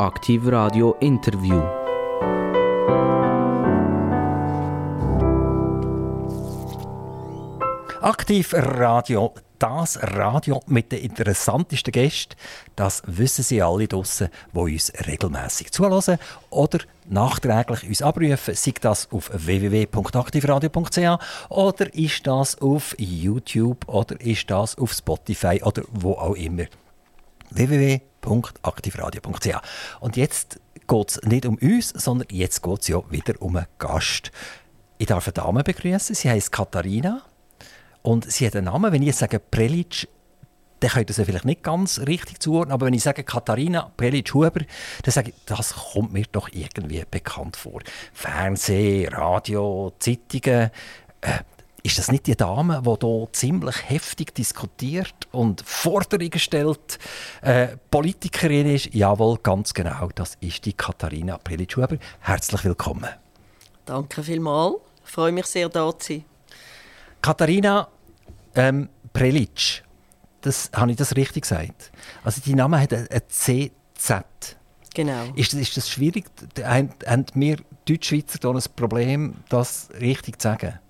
Aktiv Radio Interview. Aktiv Radio, das Radio mit den interessantesten Gästen, das wissen Sie alle draussen, die uns regelmäßig zuhören oder nachträglich uns abrufen, sei das auf www.aktivradio.ch oder ist das auf YouTube oder ist das auf Spotify oder wo auch immer. www.aktivradio.ch Und jetzt geht es nicht um uns, sondern jetzt geht es ja wieder um einen Gast. Ich darf eine Dame begrüßen. Sie heißt Katharina. Und sie hat einen Namen, wenn ich jetzt sage Prelic, dann könnt ihr sie vielleicht nicht ganz richtig zuordnen, aber wenn ich sage Katharina Prelic-Huber, dann sage ich, das kommt mir doch irgendwie bekannt vor. Fernsehen, Radio, Zeitungen. Äh, ist das nicht die Dame, die hier ziemlich heftig diskutiert und Forderungen stellt? Äh, Politikerin ist? Jawohl, ganz genau. Das ist die Katharina Prelic-Huber. Herzlich willkommen. Danke vielmals. Ich freue mich sehr, da zu sein. Katharina ähm, Prelic, das, habe ich das richtig gesagt? Also, dein Name hat ein CZ. Genau. Ist, ist das schwierig? Haben, haben wir Deutschschweizer ein Problem, das richtig zu sagen?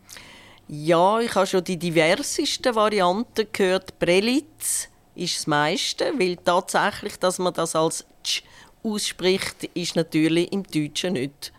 Ja, ich habe schon die diversesten Varianten gehört. Prelitz ist das meiste, weil tatsächlich, dass man das als Tsch ausspricht, ist natürlich im Deutschen nicht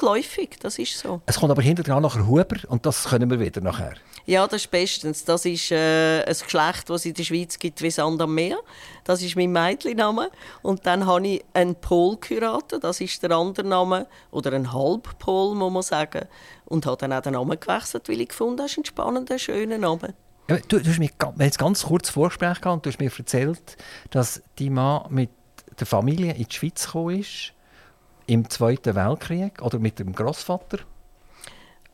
geläufig. Das ist so. Es kommt aber hinterher nachher Huber und das können wir wieder nachher. Ja, das ist bestens. Das ist äh, ein Geschlecht, das es in der Schweiz gibt wie Sand am Meer. Das ist mein Mädchenname. Und dann habe ich einen Pol geheiratet. Das ist der andere Name. Oder ein Halbpol, muss man sagen. Und habe dann auch den Namen gewechselt, weil ich gefunden habe, ein spannender, schöner Name. Ja, du, du hast mir jetzt ganz kurz Vorgespräch gehabt und du hast mir erzählt, dass dein Mann mit der Familie in die Schweiz gekommen ist im Zweiten Weltkrieg oder mit dem Großvater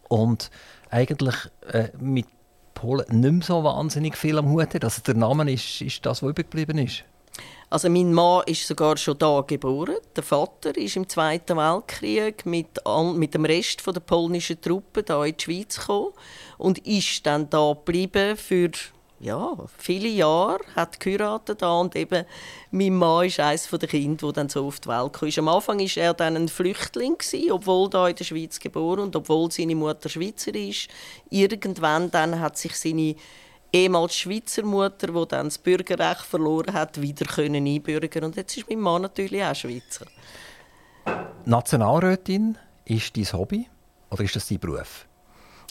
und eigentlich äh, mit Polen nicht mehr so wahnsinnig viel am Hut hat. Also der Name ist, ist das, was übrig ist. Also mein Mann ist sogar schon da geboren. Der Vater ist im Zweiten Weltkrieg mit, mit dem Rest der polnischen Truppen da in die Schweiz gekommen und ist dann da geblieben für ja, viele Jahre, hat geheiratet und eben mein Mann ist eines der Kinder, die dann so auf die Welt kam. Am Anfang war er dann ein Flüchtling, gewesen, obwohl da in der Schweiz geboren und obwohl seine Mutter Schweizer ist. Irgendwann dann hat sich seine ehemals Schweizer Mutter, die dann das Bürgerrecht verloren hat, wieder können einbürgern und jetzt ist mein Mann natürlich auch Schweizer. Nationalrätin ist dein Hobby oder ist das dein Beruf?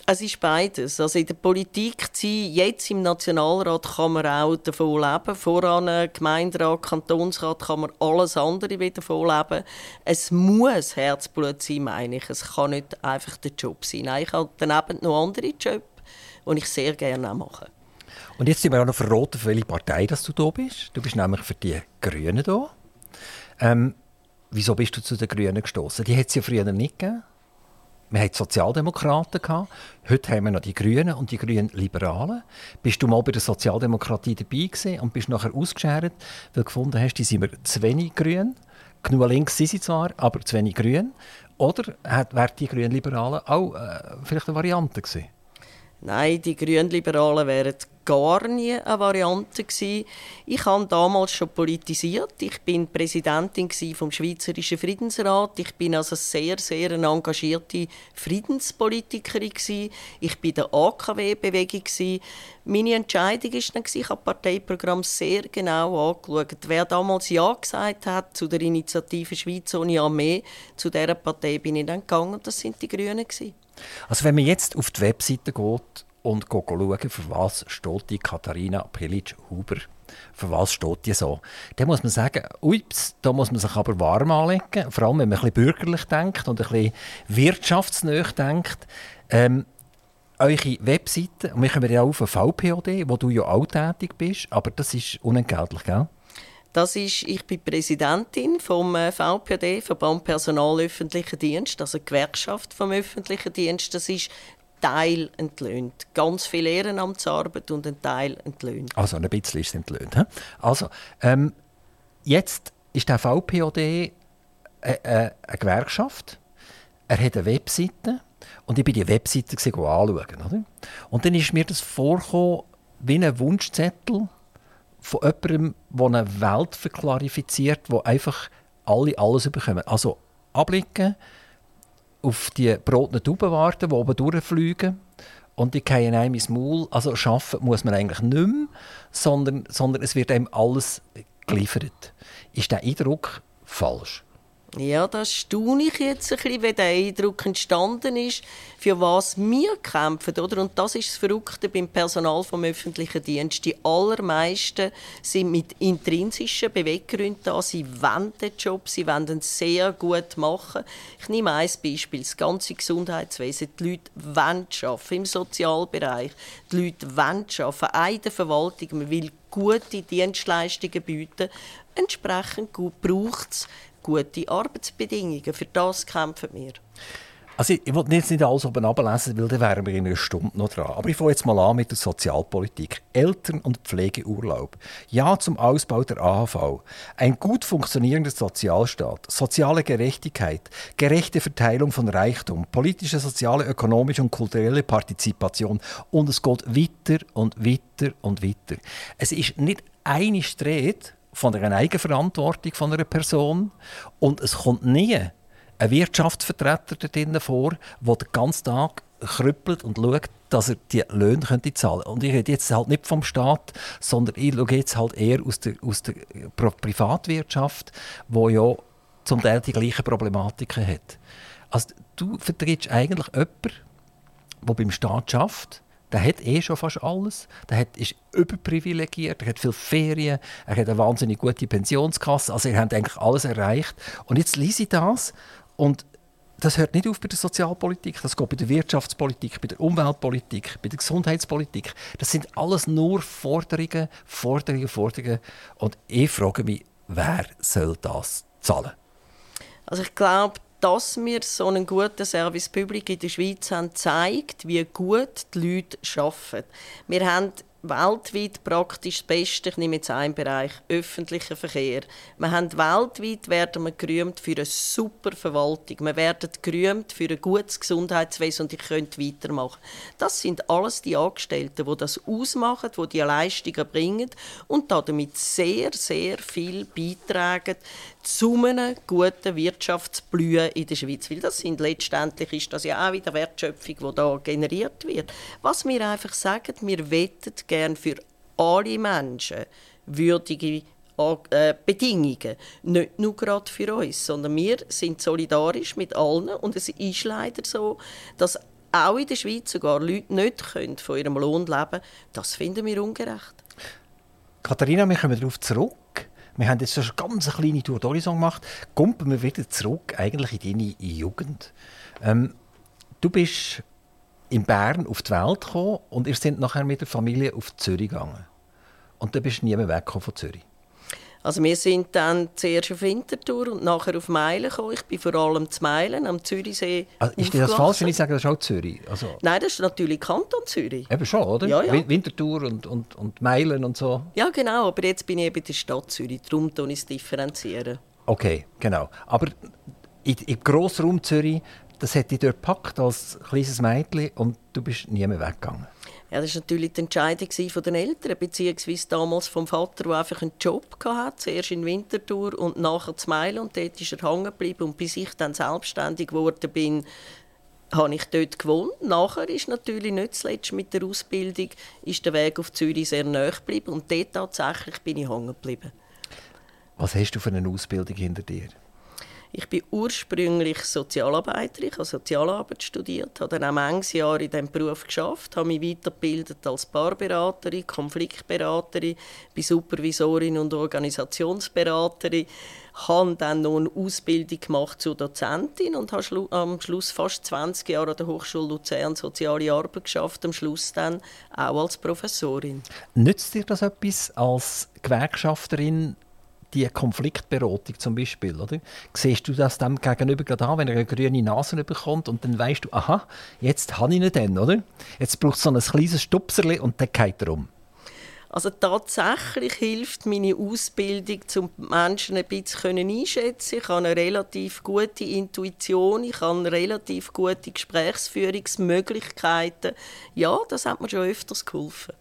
Es ist beides. Also in der Politik sein, jetzt im Nationalrat kann man auch davon leben. Voran Gemeinderat, Kantonsrat kann man alles andere wieder davon leben. Es muss Herzblut sein, meine ich. Es kann nicht einfach der Job sein. Nein, ich habe daneben noch andere Jobs, die ich sehr gerne mache. Und jetzt sind wir auch noch verraten, für welche Partei dass du da bist. Du bist nämlich für die Grünen da. Ähm, wieso bist du zu den Grünen gestoßen? Die hat es ja früher nicht gegeben. Wir hatten Sozialdemokraten. Gehabt. Heute haben wir noch die Grünen und die Grünen Liberalen. Bist du mal bei der Sozialdemokratie dabei gewesen und bist nachher ausgeschert, weil du gefunden hast, die sind wir zu wenig grün. Genug links sind sie zwar, aber zu wenig grün. Oder wären die Grünen Liberalen auch äh, vielleicht eine Variante gewesen? Nein, die Grünliberalen wären gar nie eine Variante gewesen. Ich habe damals schon politisiert. Ich bin Präsidentin vom Schweizerischen Friedensrat. Ich bin also sehr, sehr eine engagierte Friedenspolitikerin gewesen. Ich bin der AKW-Bewegung Meine Entscheidung ist dann ich habe das Parteiprogramm sehr genau angeschaut. Wer damals ja gesagt hat zu der Initiative Schweiz ohne Armee, zu dieser Partei bin ich dann gegangen. Das sind die Grünen gewesen. Also wenn man jetzt auf die Webseite geht und schaut, für was steht die Katharina Pelic-Huber, für was steht die so, dann muss man sagen, ups, da muss man sich aber warm anlegen, vor allem wenn man ein bisschen bürgerlich denkt und ein bisschen wirtschaftsnah denkt. Ähm, eure Webseite, und wir kommen ja auf VPOD, wo du ja auch tätig bist, aber das ist unentgeltlich, gell? Das ist, ich bin Präsidentin vom äh, VPD, Verband Personal Öffentlicher Dienst, also Gewerkschaft vom öffentlichen Dienst. Das ist Teil entlöhnt. Ganz viel Ehrenamtsarbeit und ein Teil entlöhnt. Also ein bisschen ist es entlöhnt. He? Also, ähm, jetzt ist der VPOD äh, äh, eine Gewerkschaft. Er hat eine Webseite. Und ich bin die Webseite anschauen. Oder? Und dann ist mir das vorgekommen wie ein Wunschzettel von jemandem, der eine Welt verklarifiziert, wo einfach alle alles bekommen. Also abblicken, auf die brotenen Tauben warten, die oben durchfliegen und die fallen einem ins Maul. Also arbeiten muss man eigentlich nicht mehr, sondern, sondern es wird einem alles geliefert. Ist der Eindruck falsch? Ja, das staune ich jetzt ein bisschen, wie der Eindruck entstanden ist, für was wir kämpfen. Oder? Und das ist das Verrückte beim Personal vom öffentlichen Dienst. Die allermeisten sind mit intrinsischen Beweggründen da. Sie wollen den Job, sie wollen ihn sehr gut machen. Ich nehme ein Beispiel, das ganze Gesundheitswesen. Die Leute wollen arbeiten, im Sozialbereich. Die Leute wollen arbeiten, auch in der Verwaltung. Man will gute Dienstleistungen bieten. Entsprechend gut braucht es gute Arbeitsbedingungen. Für das kämpfen wir. Also ich, ich will jetzt nicht alles oben ablesen, weil dann wären wir in einer Stunde noch dran. Aber ich fange jetzt mal an mit der Sozialpolitik. Eltern- und Pflegeurlaub. Ja zum Ausbau der AHV. Ein gut funktionierender Sozialstaat. Soziale Gerechtigkeit. Gerechte Verteilung von Reichtum. Politische, soziale, ökonomische und kulturelle Partizipation. Und es geht weiter und weiter und weiter. Es ist nicht eine Streit von einer Eigenverantwortung von einer Person und es kommt nie ein Wirtschaftsvertreter drinnen vor, der den ganzen Tag krüppelt und schaut, dass er die Löhne könnte zahlen könnte. Und ich rede jetzt halt nicht vom Staat, sondern ich schaue jetzt halt eher aus der, aus der Privatwirtschaft, wo ja zum Teil die gleichen Problematiken hat. Also du vertrittst eigentlich jemanden, der beim Staat arbeitet, der hat eh schon fast alles. Der hat, ist überprivilegiert, er hat viele Ferien, er hat eine wahnsinnig gute Pensionskasse. Also er hat eigentlich alles erreicht. Und jetzt lese ich das und das hört nicht auf bei der Sozialpolitik, das geht bei der Wirtschaftspolitik, bei der Umweltpolitik, bei der Gesundheitspolitik. Das sind alles nur Forderungen, Forderungen, Forderungen. Und ich frage mich, wer soll das zahlen? Also ich glaube, dass wir so einen guten Service Public in der Schweiz haben, zeigt, wie gut die Leute arbeiten. Wir haben weltweit praktisch das Beste. Ich nehme jetzt einen Bereich, öffentlicher Verkehr. Wir haben weltweit werden wir gerühmt für eine super Verwaltung. Wir werden gerühmt für ein gutes Gesundheitswesen und ich könnte weitermachen. Das sind alles die Angestellten, die das ausmachen, die die Leistungen bringen und damit sehr, sehr viel beitragen zu einem guten Wirtschaftsblühen in der Schweiz. Weil das sind letztendlich ist das ja auch wieder Wertschöpfung, die da generiert wird. Was wir einfach sagen, wir wettet gerne für alle Menschen würdige äh, Bedingungen. Nicht nur gerade für uns, sondern wir sind solidarisch mit allen. Und es ist leider so, dass auch in der Schweiz sogar Leute nicht können von ihrem Lohn leben können. Das finden wir ungerecht. Katharina, wir kommen darauf zurück. Wir haben jetzt schon eine ganz kleine Tour d'Horizon gemacht. Kommen wir wieder zurück eigentlich in deine Jugend. Ähm, du bist in Bern auf die Welt gekommen und ihr seid nachher mit der Familie auf Zürich gegangen. Und dann bist du nie mehr weggekommen von Zürich. Also wir sind dann zuerst auf Winterthur und nachher auf Meilen gekommen. Ich bin vor allem zu Meilen am Zürichsee also Ist das falsch, wenn ich sage, das ist auch Zürich? Also Nein, das ist natürlich Kanton Zürich. Eben schon, oder? Ja, ja. Winterthur und, und, und Meilen und so. Ja, genau. Aber jetzt bin ich eben in der Stadt Zürich. Darum tue ich es differenzieren. Okay, genau. Aber im Grossraum Zürich das hat dich dort gepackt als kleines Mädchen und du bist nie mehr weggegangen. Ja, das war natürlich die Entscheidung den Eltern, beziehungsweise damals vom Vater, der einfach einen Job hatte, zuerst in Winterthur und nachher zu Meilen und dort ist er hängen geblieben und bis ich dann selbstständig geworden bin, habe ich dort gewohnt. Nachher ist natürlich nicht zuletzt mit der Ausbildung ist der Weg auf Zürich sehr nahe geblieben und dort tatsächlich bin ich hängen geblieben. Was hast du für eine Ausbildung hinter dir? Ich bin ursprünglich Sozialarbeiterin, habe Sozialarbeit studiert, habe dann auch manches Jahre in diesem Beruf geschafft, habe mich weitergebildet als Paarberaterin, Konfliktberaterin, bin Supervisorin und Organisationsberaterin, habe dann noch eine Ausbildung gemacht zur Dozentin und habe am Schluss fast 20 Jahre an der Hochschule Luzern soziale Arbeit geschafft, am Schluss dann auch als Professorin. Nützt dir das etwas als Gewerkschafterin die Konfliktberatung zum Beispiel, oder? Siehst du das dem gegenüber gerade an, wenn er eine grüne Nase bekommt und dann weißt du, aha, jetzt habe ich ihn dann, oder? Jetzt braucht es so ein kleines Stupserli und dann geht er um. Also tatsächlich hilft meine Ausbildung, um Menschen ein bisschen einschätzen. Ich habe eine relativ gute Intuition, ich habe relativ gute Gesprächsführungsmöglichkeiten. Ja, das hat mir schon öfters geholfen.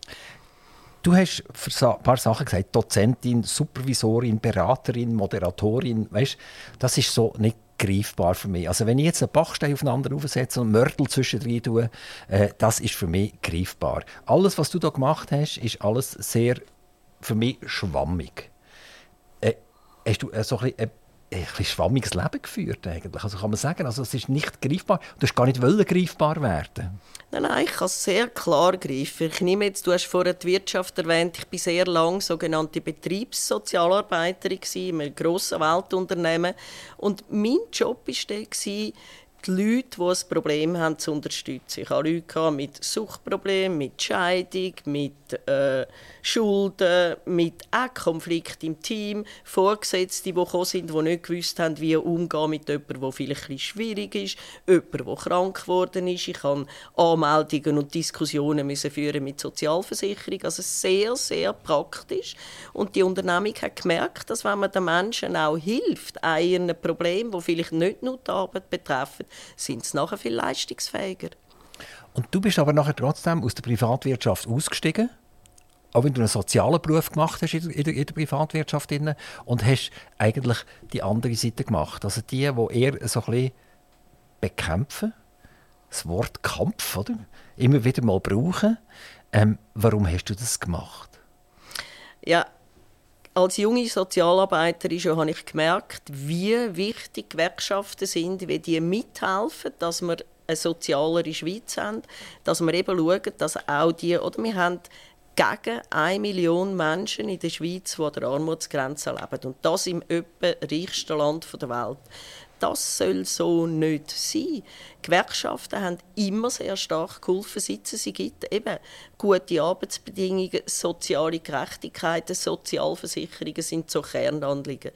Du hast ein paar Sachen gesagt, Dozentin, Supervisorin, Beraterin, Moderatorin, weißt, das ist so nicht greifbar für mich. Also wenn ich jetzt einen Bachstein aufeinander aufsetze und Mörtel zwischendrin tue, äh, das ist für mich greifbar. Alles, was du da gemacht hast, ist alles sehr für mich schwammig. Äh, hast du äh, so ein bisschen, äh, ein schwammiges Leben geführt eigentlich? Also kann man sagen, also es ist nicht greifbar. Du hast gar nicht wollen greifbar werden. Nein, nein, ich kann sehr klar greifen. Ich nehme jetzt, du hast vorhin die Wirtschaft erwähnt, ich war sehr lange sogenannte Betriebssozialarbeiterin in einem grossen Weltunternehmen. Und mein Job war die Leute, die ein Problem haben, zu unterstützen. Ich hatte Leute mit Suchtproblemen, mit Scheidung, mit äh, Schulden, mit auch Konflikten im Team, Vorgesetzte, die gekommen sind, die nicht gewusst haben, wie umgehen mit jemandem, der vielleicht ein schwierig ist, jemand, der krank geworden ist. Ich musste Anmeldungen und Diskussionen müssen führen mit Sozialversicherung. Also sehr, sehr praktisch. Und die Unternehmung hat gemerkt, dass wenn man den Menschen auch hilft, einem Problem, das vielleicht nicht nur die Arbeit betreffen, sind sie nachher viel leistungsfähiger. Und du bist aber nachher trotzdem aus der Privatwirtschaft ausgestiegen? auch wenn du einen sozialen Beruf gemacht hast in der, in der Privatwirtschaft und hast eigentlich die andere Seite gemacht. Also die, die eher so ein bisschen bekämpfen, das Wort Kampf, oder? immer wieder mal brauchen. Ähm, warum hast du das gemacht? Ja, als junge Sozialarbeiterin habe ich gemerkt, wie wichtig Gewerkschaften sind, wie die mithelfen, dass wir eine sozialere Schweiz haben, dass wir eben schauen, dass auch die, oder wir haben gegen eine Million Menschen in der Schweiz, die an der Armutsgrenze leben. Und das im etwa reichsten Land der Welt. Das soll so nicht sein. Gewerkschaften haben immer sehr stark geholfen, seit es sie gibt. Eben gute Arbeitsbedingungen, soziale Gerechtigkeit, Sozialversicherungen sind so Kernanliegen.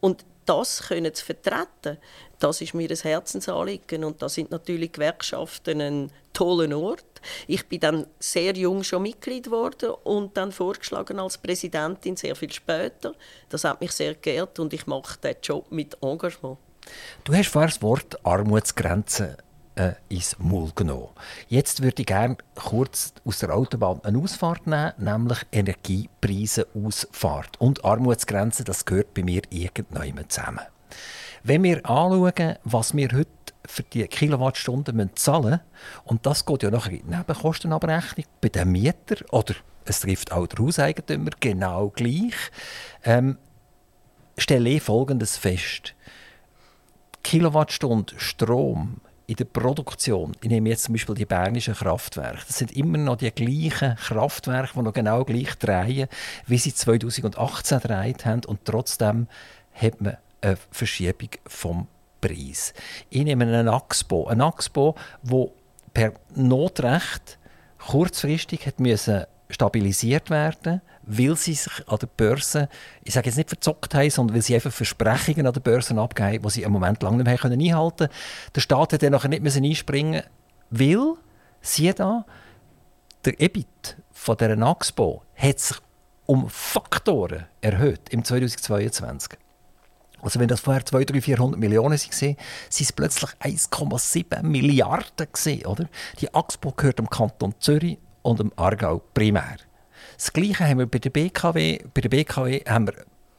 Und das können zu vertreten, das ist mir ein Herzensanliegen und da sind natürlich Gewerkschaften ein toller Ort. Ich bin dann sehr jung schon Mitglied geworden und dann vorgeschlagen als Präsidentin sehr viel später. Das hat mich sehr geehrt und ich mache diesen Job mit Engagement. Du hast vorher das Wort Armutsgrenze äh, ins Maul genommen. Jetzt würde ich gerne kurz aus der Autobahn eine Ausfahrt nehmen, nämlich Energiepreise-Ausfahrt. Und Armutsgrenze, das gehört bei mir irgendwann zusammen. Wenn wir anschauen, was wir heute für die Kilowattstunden zahlen müssen, und das geht ja nachher in die Nebenkostenabrechnung bei den Mietern oder es trifft auch den Hauseigentümer genau gleich, ähm, stelle ich Folgendes fest. Kilowattstunde Strom in der Produktion, ich nehme jetzt zum Beispiel die bernischen Kraftwerke, das sind immer noch die gleichen Kraftwerke, die noch genau gleich drehen, wie sie 2018 gedreht haben. Und trotzdem hat man eine Verschiebung vom Preis. Ich nehme einen Axpo, einen Axpo, wo per Notrecht kurzfristig hat müssen stabilisiert werden, weil sie sich an der Börse, ich sage jetzt nicht verzockt haben, sondern weil sie einfach Versprechungen an der Börse abgeben, die sie im Moment lange nicht mehr einhalten können. Der Staat hat dann nachher nicht müssen einspringen, weil, siehe da, der EBIT von dieser Axpo hat sich um Faktoren erhöht im 2022. Also wenn das vorher 200, 300, 400 Millionen waren, sind es plötzlich 1,7 Milliarden gewesen, oder? Die Axpo gehört dem Kanton Zürich und dem Aargau primär. Das Gleiche haben wir bei der BKW. Bei der BKW haben wir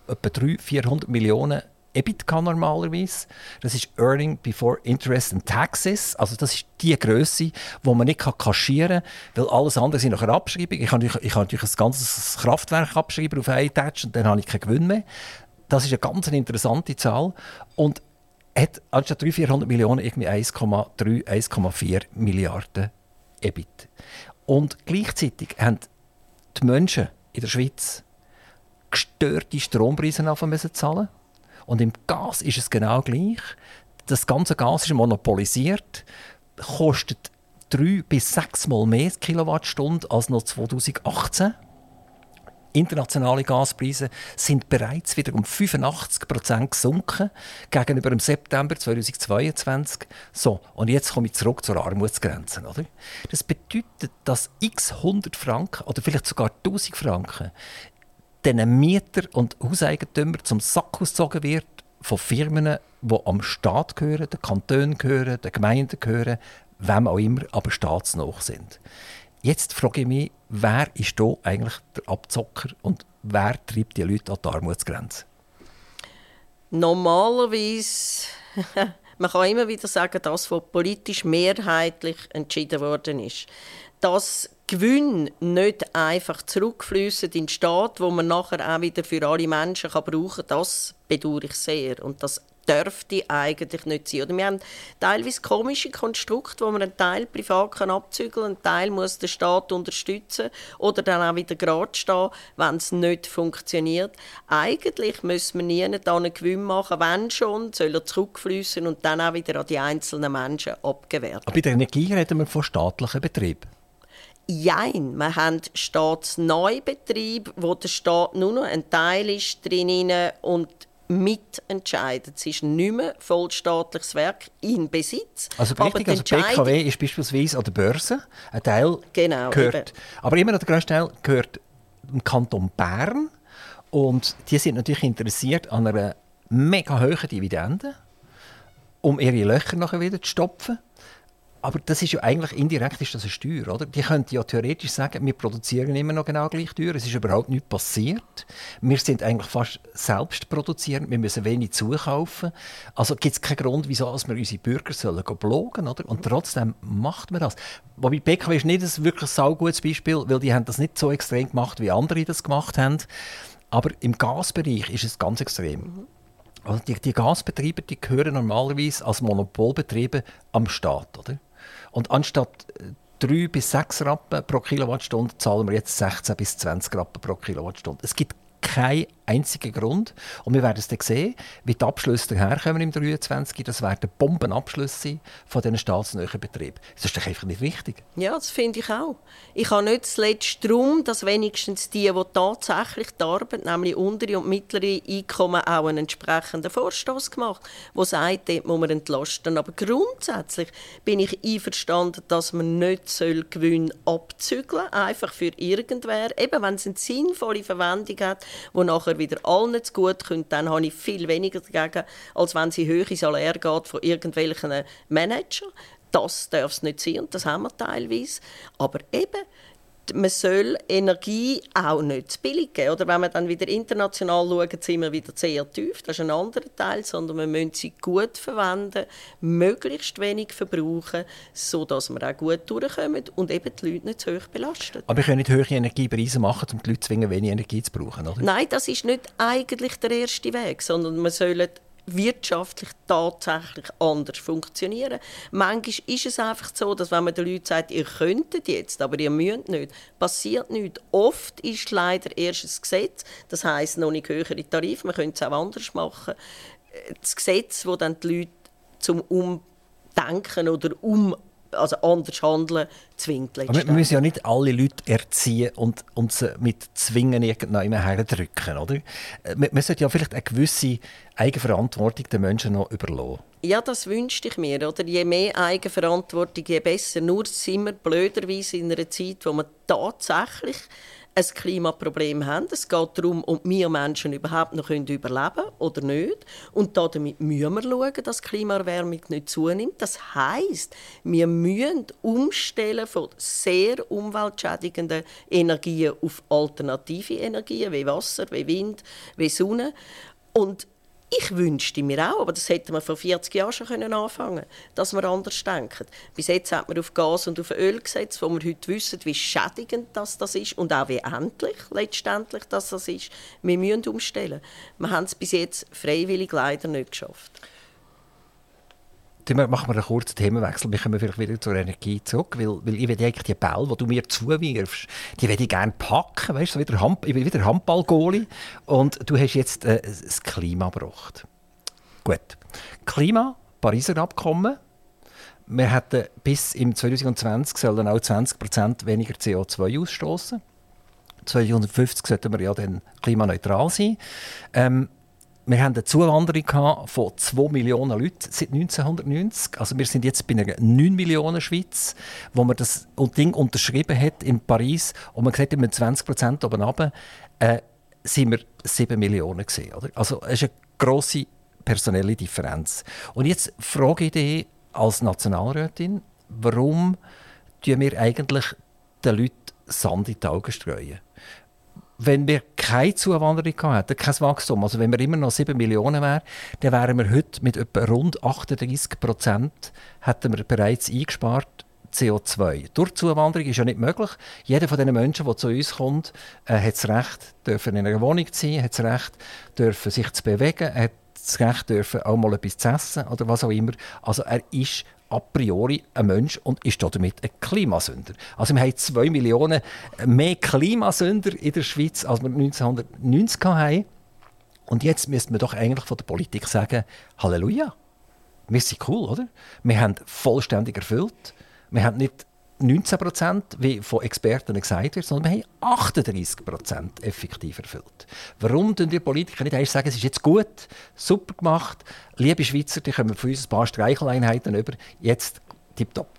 etwa 300, 400 Millionen EBITDA normalerweise. Das ist Earning Before Interest and Taxes. Also das ist die Größe, wo man nicht kaschieren kann, weil alles andere sind nachher Abschreibung. Ich kann, natürlich, ich kann natürlich ein ganzes Kraftwerk abschreiben auf einen Touch und dann habe ich keinen Gewinn mehr. Das ist eine ganz interessante Zahl und hat anstatt 300, 400 Millionen irgendwie 1,3, 1,4 Milliarden EBIT. Und gleichzeitig haben die Menschen in der Schweiz gestörte Strompreise müssen zahlen. Und im Gas ist es genau gleich. Das ganze Gas ist monopolisiert, kostet drei bis sechs Mal mehr Kilowattstunde als noch 2018. Internationale Gaspreise sind bereits wieder um 85 Prozent gesunken gegenüber dem September 2022. So, und jetzt komme ich zurück zur Armutsgrenze. Oder? Das bedeutet, dass x 100 Franken oder vielleicht sogar 1000 Franken den Mieter und Hauseigentümer zum Sack ausgezogen wird von Firmen, die am Staat gehören, den Kantonen gehören, den Gemeinden gehören, wem auch immer, aber staatsnah sind. Jetzt frage ich mich, wer ist hier eigentlich der Abzocker und wer treibt die Leute an die Armutsgrenze? Normalerweise, man kann immer wieder sagen, das, was politisch mehrheitlich entschieden worden ist. Dass Gewinn nicht einfach zurückfließen in den Staat, wo man nachher auch wieder für alle Menschen kann brauchen kann, das bedauere ich sehr. Und das dürfte eigentlich nicht sein. Oder wir haben teilweise komische Konstrukte, wo man einen Teil privat abzügeln kann, einen Teil muss der Staat unterstützen oder dann auch wieder gerade stehen, wenn es nicht funktioniert. Eigentlich müssen wir nie einen Gewinn machen, wenn schon, soll er zurückfließen und dann auch wieder an die einzelnen Menschen abgewehrt. Aber bei der Energie reden wir von staatlichen Betrieben. Jein, wir haben Staatsneubetrieb, wo der Staat nur noch ein Teil ist drin und mitentscheiden. Es ist nicht mehr vollstaatliches Werk in Besitz. Also richtig, also BKW ist beispielsweise an der Börse. Ein Teil genau, gehört, eben. aber immer noch der grösste Teil gehört dem Kanton Bern. Und die sind natürlich interessiert an einer mega hohen Dividende, um ihre Löcher nachher wieder zu stopfen. Aber das ist ja eigentlich indirekt ist das eine Steuer, oder? Die könnten ja theoretisch sagen, wir produzieren immer noch genau gleich teuer, es ist überhaupt nichts passiert. Wir sind eigentlich fast selbst produzierend, wir müssen wenig zukaufen. Also gibt es keinen Grund, wieso wir unsere Bürger sollen blogen, oder? Und trotzdem macht man das. Wobei BKW ist nicht ein wirklich saugutes Beispiel, weil die haben das nicht so extrem gemacht, wie andere das gemacht haben. Aber im Gasbereich ist es ganz extrem. Also die, die Gasbetriebe die gehören normalerweise als Monopolbetriebe am Staat, oder? Und anstatt 3 äh, bis 6 Rappen pro Kilowattstunde zahlen wir jetzt 16 bis 20 Rappen pro Kilowattstunde. Es gibt keinen einzigen Grund. Und wir werden es dann sehen, wie die Abschlüsse daherkommen im 23. Das werden Bombenabschlüsse von diesen staatsnahen Betrieben. Das ist doch einfach nicht wichtig. Ja, das finde ich auch. Ich habe nicht zuletzt darum, dass wenigstens die, die tatsächlich die Arbeit, nämlich untere und mittlere Einkommen, auch einen entsprechenden Vorstoß gemacht, wo sagt, dort muss man entlasten. Aber grundsätzlich bin ich einverstanden, dass man nicht Gewinn abzügeln soll, einfach für irgendwer. Eben, wenn es eine sinnvolle Verwendung hat, wo nachher wieder allen zu gut kommt, dann habe ich viel weniger dagegen, als wenn sie hohe Salär geht von irgendwelchen Managern. Das darf es nicht sein und das haben wir teilweise. Aber eben, man soll Energie auch nicht zu billig geben. Oder wenn man dann wieder international schaut, sind wir wieder sehr tief. Das ist ein anderer Teil, sondern wir müssen sie gut verwenden, möglichst wenig verbrauchen, sodass wir auch gut durchkommen und eben die Leute nicht zu hoch belasten. Aber wir können nicht hohe Energiepreise machen, um die Leute zu zwingen, wenig Energie zu brauchen, oder? Nein, das ist nicht eigentlich der erste Weg, sondern wir sollen wirtschaftlich tatsächlich anders funktionieren. Manchmal ist es einfach so, dass wenn man den Leuten sagt, ihr könntet jetzt, aber ihr müsst nicht, passiert nichts. Oft ist leider erst ein Gesetz, das heißt noch nicht höhere Tarife, man könnte es auch anders machen. Das Gesetz, das dann die Leute zum Umdenken oder um also anders handeln zwingt. Aber wir müssen ja nicht alle Leute erziehen und, und sie mit Zwingen irgendwann drücken, oder? Man, man sollte ja vielleicht eine gewisse Eigenverantwortung den Menschen noch überlassen. Ja, das wünschte ich mir. Oder? Je mehr Eigenverantwortung, je besser. Nur sind wir blöderweise in einer Zeit, wo man tatsächlich ein Klimaproblem haben. Es geht darum, ob wir Menschen überhaupt noch überleben können oder nicht. Und damit müssen wir schauen, dass die Klimaerwärmung nicht zunimmt. Das heißt, wir müssen umstellen von sehr umweltschädigenden Energien auf alternative Energien wie Wasser, wie Wind, wie Sonne. Und ich wünschte mir auch, aber das hätte man vor 40 Jahren schon anfangen können, dass wir anders denken. Bis jetzt hat man auf Gas und auf Öl gesetzt, wo wir heute wissen, wie schädigend das, das ist und auch wie endlich letztendlich das, das ist. Wir müssen umstellen. Wir haben es bis jetzt freiwillig leider nicht geschafft. Machen wir einen kurzen Themenwechsel. Wir kommen vielleicht wieder zur Energie zurück, weil, weil ich will eigentlich die Bälle, die du mir zuwirfst, die will ich gerne packen. Weißt, so wieder Hand, ich bin wieder Handballgoalie und du hast jetzt äh, das Klima gebracht. Gut. Klima, Pariser Abkommen. Wir hätten bis im 2020 sollen auch 20% weniger CO2 ausstoßen. 2050 sollten wir ja dann klimaneutral sein. Ähm, wir haben eine Zuwanderung von 2 Millionen Leuten seit 1990. Also wir sind jetzt bei einer 9 Millionen Schweiz, wo man das Ding unterschrieben hat in Paris und man sieht mit 20 Prozent oben runter, äh, sind wir 7 Millionen gesehen. Oder? Also es ist eine grosse personelle Differenz. Und jetzt frage ich dich als Nationalrätin, warum tun wir eigentlich den Leuten Sand in die Augen streuen. Wenn wir keine Zuwanderung hätten, kein Wachstum, also wenn wir immer noch 7 Millionen wären, dann wären wir heute mit etwa rund 38 Prozent hätten wir bereits eingespart CO2. Durch Zuwanderung ist ja nicht möglich. Jeder von den Menschen, der zu uns kommt, äh, hat das Recht, dürfen in einer Wohnung zu sein, hat das Recht, dürfen sich zu bewegen, hat das Recht, dürfen auch mal etwas zu essen oder was auch immer. Also er ist a priori ein Mensch und ist damit ein Klimasünder. Also wir haben zwei Millionen mehr Klimasünder in der Schweiz, als wir 1990 hatten. Und jetzt müsste man doch eigentlich von der Politik sagen, Halleluja, wir sind cool, oder? Wir haben vollständig erfüllt. Wir haben nicht 19 Prozent, wie von Experten gesagt wird, sondern wir haben 38 Prozent effektiv erfüllt. Warum tun die Politiker nicht erst sagen, es ist jetzt gut, super gemacht, liebe Schweizer, die kommen von uns ein paar Streicheleinheiten über, jetzt tipptopp.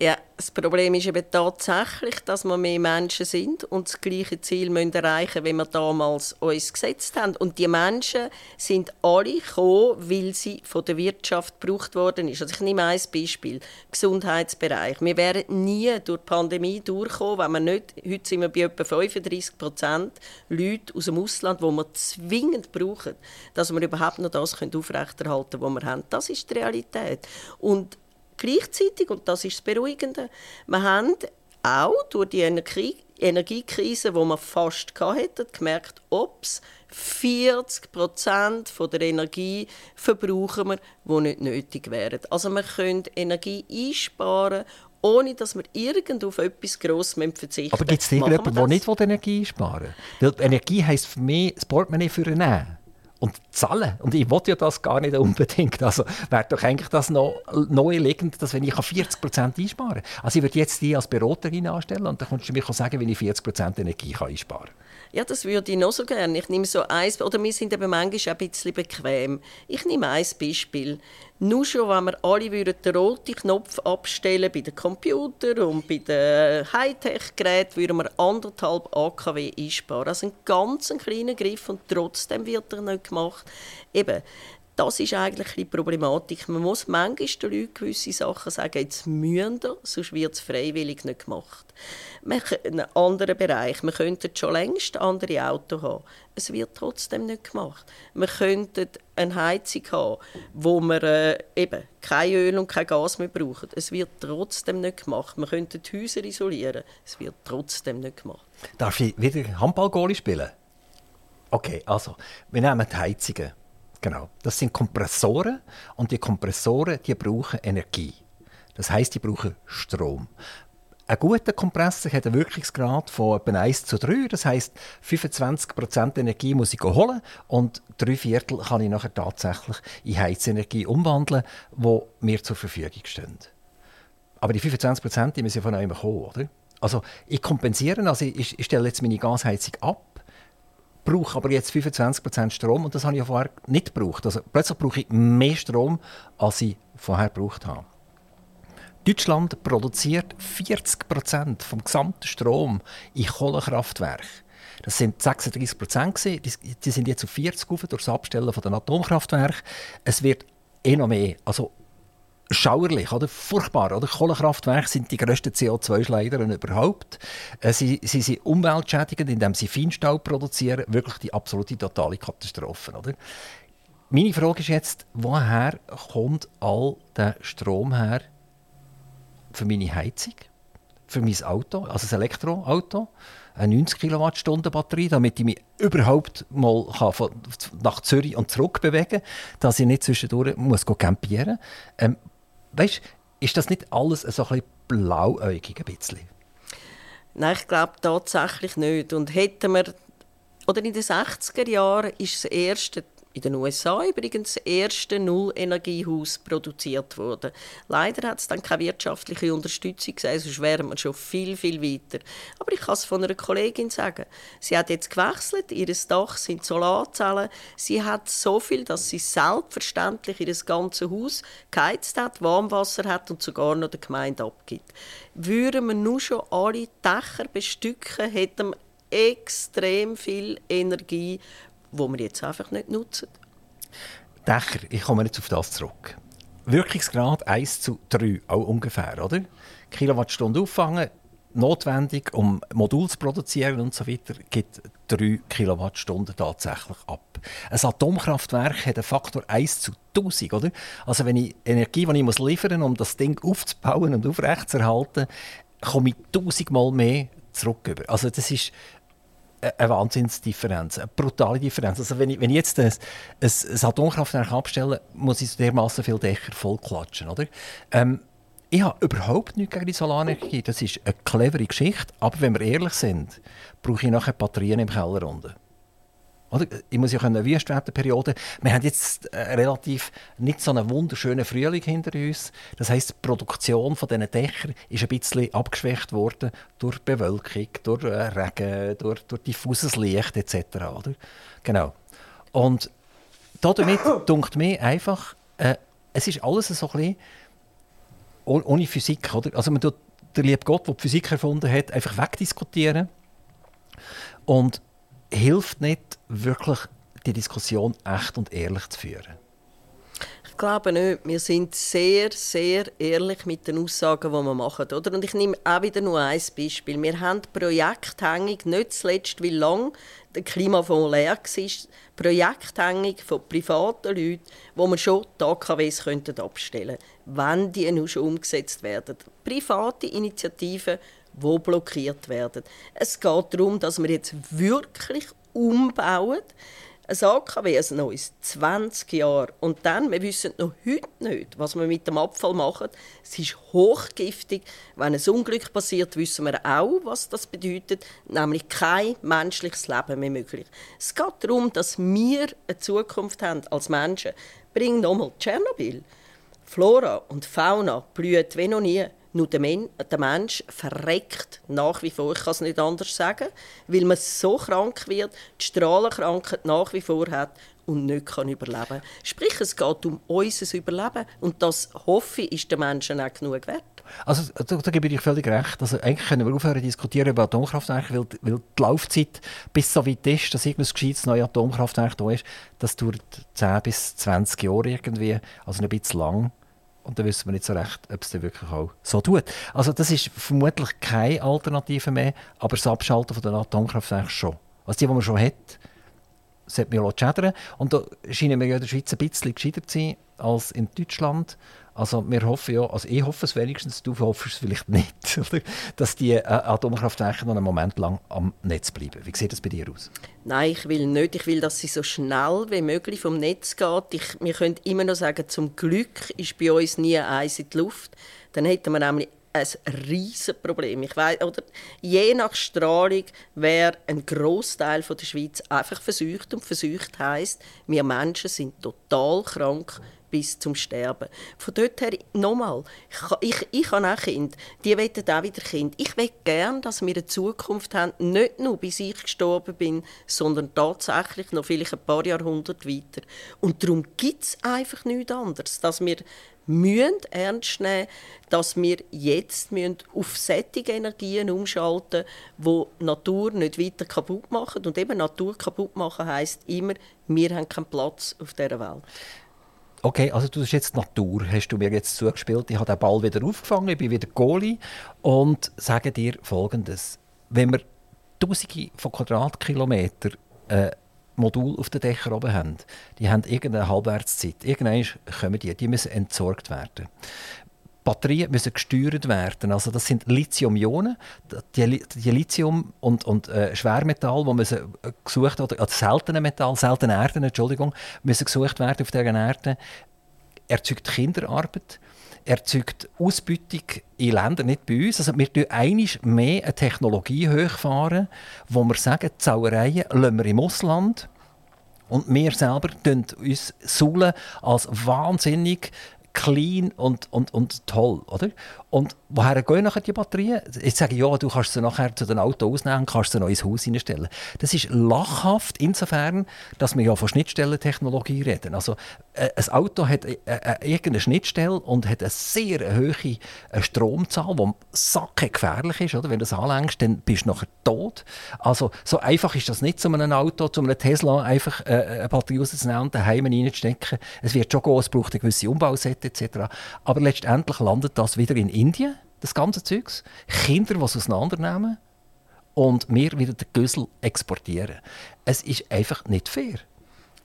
Ja, das Problem ist eben tatsächlich, dass wir mehr Menschen sind und das gleiche Ziel müssen erreichen wie wir damals uns gesetzt haben. Und die Menschen sind alle gekommen, weil sie von der Wirtschaft gebraucht worden ist. Also ich nehme ein Beispiel, Gesundheitsbereich. Wir wären nie durch die Pandemie durchgekommen, wenn wir nicht, heute sind wir bei etwa 35 Prozent Leute aus dem Ausland, die wir zwingend brauchen, dass wir überhaupt noch das aufrechterhalten können, was wir haben. Das ist die Realität. Und Gleichzeitig, und das ist das Beruhigende, wir haben auch durch die Energie Energiekrise, die wir fast hatten, gemerkt, ups, 40 Prozent der Energie verbrauchen wir, die nicht nötig wären. Also wir können Energie einsparen, ohne dass wir irgend auf etwas Grosses verzichten Aber gibt es irgendjemanden, der nicht Energie einsparen will? Energie heisst für mich das Portemonnaie für einen und zahlen. Und ich wollte ja das gar nicht unbedingt. Also wäre doch eigentlich das noch neu liegend, dass wenn ich 40 Prozent einsparen kann. Also ich würde jetzt die als Beraterin anstellen und dann kannst du mir sagen, wie ich 40 Prozent Energie einsparen kann. Ja, das würde ich noch so gerne. Ich nehme so eins, oder wir sind eben manchmal ein bisschen bequem. Ich nehme ein Beispiel. Nur schon, wenn wir alle würden den roten Knopf abstellen bei den Computern und bei den Hightech-Geräten, würden wir anderthalb AKW einsparen. Also ein ganz kleiner Griff und trotzdem wird er nicht gemacht. Eben, das ist eigentlich die Problematik. Man muss manchmal den Leuten gewisse Sachen sagen, jetzt müssen ihr, sonst wird es freiwillig nicht gemacht. Ein anderer Bereich, wir könnten schon längst andere Autos haben. Es wird trotzdem nicht gemacht. Wir könnten eine Heizung haben, wo wir äh, eben kein Öl und kein Gas mehr brauchen. Es wird trotzdem nicht gemacht. Wir könnten die Häuser isolieren. Es wird trotzdem nicht gemacht. Darf ich wieder Handballgoalie spielen? Okay, also, wir nehmen die Heizungen. Genau. Das sind Kompressoren und die Kompressoren die brauchen Energie. Das heißt, die brauchen Strom. Ein guter Kompressor hat einen Wirkungsgrad von etwa 1 zu 3. Das heisst, 25% Energie muss ich holen und drei Viertel kann ich nachher tatsächlich in Heizenergie umwandeln, die mir zur Verfügung stehen. Aber die 25% die müssen von einem kommen, oder? Also ich kompensiere, also ich, ich stelle jetzt meine Gasheizung ab brauche aber jetzt 25% Strom und das habe ich ja vorher nicht gebraucht. Also plötzlich brauche ich mehr Strom, als ich vorher gebraucht habe. Deutschland produziert 40% vom gesamten Strom in Kohlekraftwerken. Das sind 36 Prozent die, sind jetzt auf 40 durch das Abstellen von den Atomkraftwerken. Es wird eh noch mehr. Also schauerlich, oder? furchtbar. Oder? Kohlekraftwerke sind die grössten CO2-Schleider überhaupt. Äh, sie, sie sind umweltschädigend, indem sie Feinstaub produzieren. Wirklich die absolute totale Katastrophe. Oder? Meine Frage ist jetzt, woher kommt all der Strom her für meine Heizung, für mein Auto, also ein Elektroauto? eine 90 Kilowattstunden Batterie, damit ich mich überhaupt mal nach Zürich und zurück bewegen kann, dass ich nicht zwischendurch muss campieren muss. Ähm, weißt, ist das nicht alles so ein bisschen blauäugig ein bisschen? Nein, ich glaube tatsächlich nicht. Und hätten wir, oder in den 60er Jahren ist das erste in den USA übrigens das erste Nullenergiehaus produziert wurde. Leider hat es dann keine wirtschaftliche Unterstützung gegeben, sonst wären wir schon viel, viel weiter. Aber ich kann es von einer Kollegin sagen. Sie hat jetzt gewechselt, ihr Dach sind Solarzellen. Sie hat so viel, dass sie selbstverständlich ihr ganzes Haus geheizt hat, Warmwasser hat und sogar noch der Gemeinde abgibt. Würden wir nur schon alle Dächer bestücken, hätten wir extrem viel Energie, wo wir jetzt einfach nicht nutzen. Dächer, ich komme jetzt auf das zurück. Wirkungsgrad 1 zu 3, auch ungefähr, oder? Kilowattstunde auffangen, notwendig, um Modul zu produzieren und so weiter, gibt 3 Kilowattstunden tatsächlich ab. Ein Atomkraftwerk hat einen Faktor 1 zu 1000, oder? Also wenn ich Energie, die ich muss liefern muss, um das Ding aufzubauen und aufrechtzuerhalten, komme ich 1000 Mal mehr zurück. Also das ist eine Wahnsinnsdifferenz, eine brutale Differenz. Also wenn ich, wenn ich jetzt ein, ein, Atomkraftwerk abstelle, muss ich dermaßen viele Dächer vollklatschen, oder? Ähm, ich habe überhaupt nichts gegen die Solarenergie. Das ist eine clevere Geschichte. Aber wenn wir ehrlich sind, brauche ich nachher Batterien im Keller unten. Oder? Ich muss ja eine Wüstwetterperiode. Wir haben jetzt äh, relativ nicht so einen wunderschönen Frühling hinter uns. Das heißt, die Produktion von diesen Dächern ist ein bisschen abgeschwächt worden durch Bewölkung, durch äh, Regen, durch, durch diffuses Licht etc. Oder? Genau. Und damit dunkt mir einfach, äh, es ist alles so ein bisschen ohne Physik. Oder? Also man tut der liebe Gott, der die Physik erfunden hat, einfach wegdiskutieren. Und hilft nicht wirklich, die Diskussion echt und ehrlich zu führen. Ich glaube nicht. Wir sind sehr, sehr ehrlich mit den Aussagen, die wir machen. Oder? Und ich nehme auch wieder nur ein Beispiel. Wir haben projekthängig, nicht zuletzt, wie lange der Klimafonds leer war, projekthängig von privaten Leuten, wo man schon die AKWs abstellen könnten, wenn die nur schon umgesetzt werden. Private Initiativen, die blockiert werden. Es geht darum, dass wir jetzt wirklich umbauen. Ein AKW, ein neues, 20 Jahre. Und dann, wir wissen noch heute nicht, was wir mit dem Abfall machen. Es ist hochgiftig. Wenn ein Unglück passiert, wissen wir auch, was das bedeutet. Nämlich kein menschliches Leben mehr möglich. Es geht darum, dass wir eine Zukunft haben als Menschen. Bring nochmal Tschernobyl. Flora und Fauna blühen wie noch nie. Nur der, Men der Mensch verreckt nach wie vor, ich kann es nicht anders sagen, weil man so krank wird, die Strahlenkrankheit nach wie vor hat und nicht kann überleben kann. Sprich, es geht um unser Überleben und das, hoffe ich, ist den Menschen auch genug wert. Also da, da gebe ich völlig recht. Also, eigentlich können wir aufhören zu diskutieren über Atomkraftwerke, weil, weil die Laufzeit bis so weit ist, dass irgendein gescheites neues Atomkraftwerk da ist, das dauert 10 bis 20 Jahre irgendwie, also ein bisschen lang. Und dann wissen wir nicht so recht, ob es dann wirklich auch so tut. Also das ist vermutlich keine Alternative mehr, aber das Abschalten von den Atomkraftwerken schon. Also die, die man schon hat, sollte man ja schädern. Und da scheinen wir ja in der Schweiz ein bisschen gescheiter zu sein als in Deutschland. Also wir hoffen ja, also ich hoffe es wenigstens, du hoffst es vielleicht nicht, dass die äh, Atomkraftwerke noch einen Moment lang am Netz bleiben. Wie sieht das bei dir aus? Nein, ich will nicht. Ich will, dass sie so schnell wie möglich vom Netz geht. Ich, wir können immer noch sagen, zum Glück ist bei uns nie Eis in die Luft. Dann hätten wir nämlich ein riesiges Problem. Ich weiss, oder je nach Strahlung wäre ein Großteil der Schweiz einfach versucht und versucht heißt, wir Menschen sind total krank bis zum Sterben. Von dort her, nochmal, ich, ich, ich habe auch Kinder, die wollen auch wieder Kinder. Ich will gerne, dass wir eine Zukunft haben, nicht nur bis ich gestorben bin, sondern tatsächlich noch vielleicht ein paar Jahrhunderte weiter. Und darum gibt es einfach nichts anderes, dass wir müssen ernst nehmen, dass wir jetzt auf sättige Energien umschalten müssen, die Natur nicht weiter kaputt machen. Und eben Natur kaputt machen heisst immer, wir haben keinen Platz auf dieser Welt. Okay, also du bist jetzt Natur, hast du mir jetzt zugespielt. Ich habe den Ball wieder aufgefangen, ich bin wieder Goalie und sage dir Folgendes. Wenn wir Tausende von Quadratkilometern äh, Modul auf den Dächern oben haben, die haben irgendeine Halbwertszeit. Irgendwann kommen die, die müssen entsorgt werden. Batterien müssen gesteuert werden. Also das sind Lithium-Ionen, die, die, Lithium und, und äh, Schwermetall, wo müssen äh, gesucht oder also seltene Metall, seltene Erden, Entschuldigung, müssen gesucht werden auf dieser Erde. Erzeugt Kinderarbeit, erzeugt Ausbeutung in Ländern, nicht bei uns. Also wir tun einiges mehr eine Technologie hochfahren, wo wir sagen, die Zauereien lassen wir im Ausland. Und wir selber tun uns als wahnsinnig clean und, und, und toll. Oder? Und woher gehen nachher die Batterien? Ich sage, ja, du kannst sie nachher zu den Auto ausnehmen kannst sie noch ins Haus hineinstellen. Das ist lachhaft insofern, dass wir ja von Schnittstellentechnologie reden. Also äh, ein Auto hat äh, äh, irgendeine Schnittstelle und hat eine sehr hohe äh, Stromzahl, die sacke gefährlich ist. Oder? Wenn du das anlängst, dann bist du nachher tot. Also so einfach ist das nicht, zu einem Auto, zu einem Tesla einfach äh, eine Batterie rauszunehmen und daheim reinzustecken. Es wird schon gehen, es braucht eine gewisse Umbausätze etc. Aber letztendlich landet das wieder in Indien. das ganze Zeugs, Kinder, die es auseinandernehmen und wir wieder den Güssel exportieren. Es ist einfach nicht fair.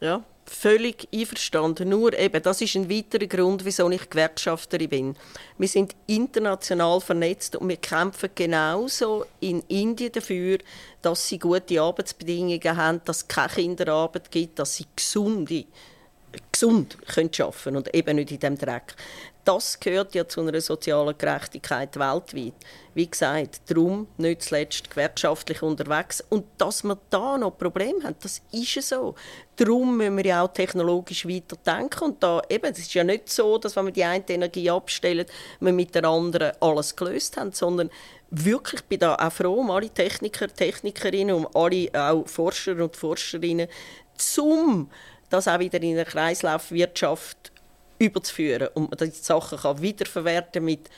Ja, völlig einverstanden. Nur eben, das ist ein weiterer Grund, wieso ich Gewerkschafterin bin. Wir sind international vernetzt und wir kämpfen genauso in Indien dafür, dass sie gute Arbeitsbedingungen haben, dass es keine Kinderarbeit gibt, dass sie gesunde gesund können und eben nicht in dem Dreck. Das gehört ja zu einer sozialen Gerechtigkeit weltweit. Wie gesagt, darum nicht zuletzt gewerkschaftlich unterwegs. Und dass wir da noch Probleme haben, das ist so. Darum müssen wir ja auch technologisch weiterdenken. Und da eben, es ist ja nicht so, dass wenn wir die eine Energie abstellen, wir mit der anderen alles gelöst haben, sondern wirklich bin da auch froh um alle Techniker, Technikerinnen, um alle auch Forscher und Forscherinnen, zum das auch wieder in eine Kreislaufwirtschaft überzuführen und man die Sachen kann wiederverwerten mit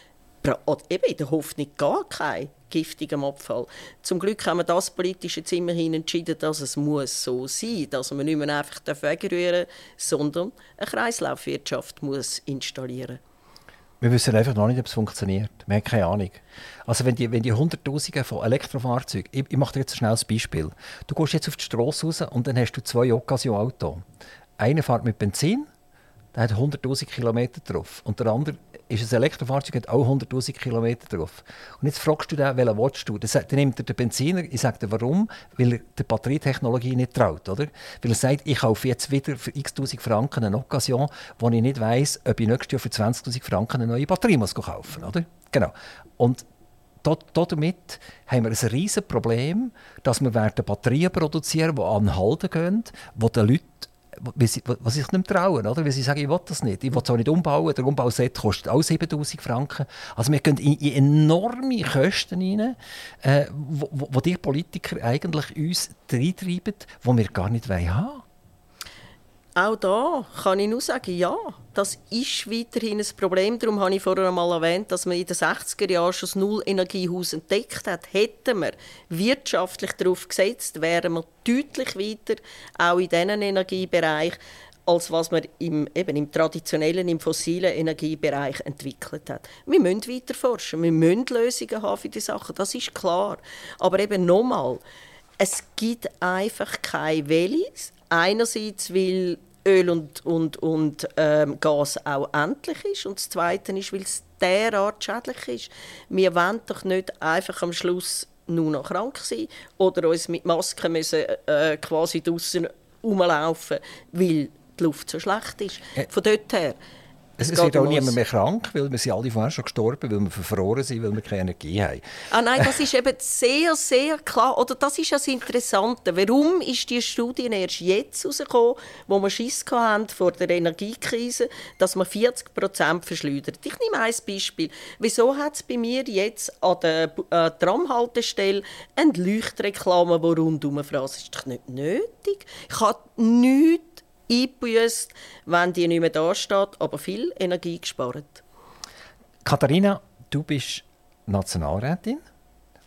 eben in der Hoffnung gar kein giftigem Abfall. Zum Glück haben wir das politische Zimmer hin entschieden, dass es muss so sein, dass man nicht mehr einfach wegrühren darf, sondern eine Kreislaufwirtschaft muss installieren. Wir wissen einfach noch nicht, ob es funktioniert. Wir haben keine Ahnung. Also wenn die, wenn die Hunderttausende von Elektrofahrzeugen, ich, ich mache dir jetzt ein schnelles Beispiel. Du gehst jetzt auf die Straße raus und dann hast du zwei Occasion-Autos. Einer fährt mit Benzin, der hat 100'000 Kilometer drauf. Und der andere ist ein Elektrofahrzeug, hat auch 100'000 Kilometer drauf. Und jetzt fragst du den, welchen willst du? Dann nimmt er den Benziner, ich sage dir warum, weil er der Batterietechnologie nicht traut, oder? Weil er sagt, ich kaufe jetzt wieder für x-tausend Franken eine Occasion, wo ich nicht weiss, ob ich nächstes Jahr für 20'000 Franken eine neue Batterie muss kaufen oder? Genau. Und damit haben wir ein riesiges Problem, dass wir Batterien produzieren, die anhalten gehen, die den Leuten was sich nicht trauen, oder? Weil sie sagen, ich will das nicht. Ich will es auch nicht umbauen. Der Umbauset kostet auch 7000 Franken. Also wir gehen in, in enorme Kosten rein, äh, wo, wo, die Politiker eigentlich uns reintreiben, die wir gar nicht haben wollen. Auch da kann ich nur sagen, ja, das ist weiterhin ein Problem. Darum habe ich vorher einmal erwähnt, dass man in den 60er Jahren schon das Null-Energiehaus entdeckt hat. Hätten wir wirtschaftlich darauf gesetzt, wären wir deutlich weiter, auch in diesem Energiebereich, als was man im, eben im traditionellen, im fossilen Energiebereich entwickelt hat. Wir müssen weiter forschen, wir müssen Lösungen haben für die Sachen, das ist klar. Aber eben nochmal, es gibt einfach keine Wellis, einerseits, weil Öl und, und, und ähm, Gas auch endlich ist und das Zweite ist, weil es derart schädlich ist. Wir wollen doch nicht einfach am Schluss nur noch krank sein oder uns mit Masken müssen, äh, quasi draußen rumlaufen, weil die Luft so schlecht ist. Von dort her es, es wird auch niemand mehr krank, weil wir sind alle vorher schon gestorben, weil wir verfroren sind, weil wir keine Energie haben. Ah nein, das ist eben sehr, sehr klar. Oder das ist das Interessante. Warum ist die Studie erst jetzt herausgekommen, wo wir Schiss hatten vor der Energiekrise, dass man 40 Prozent verschleudert? Ich nehme ein Beispiel. Wieso hat es bei mir jetzt an der äh, Tramhaltestelle eine Leuchtreklame, die rundum fragt? Das ist doch nicht nötig. Ich habe nichts eingebüßt, wenn die nicht mehr da steht, aber viel Energie gespart. Katharina, du bist Nationalrätin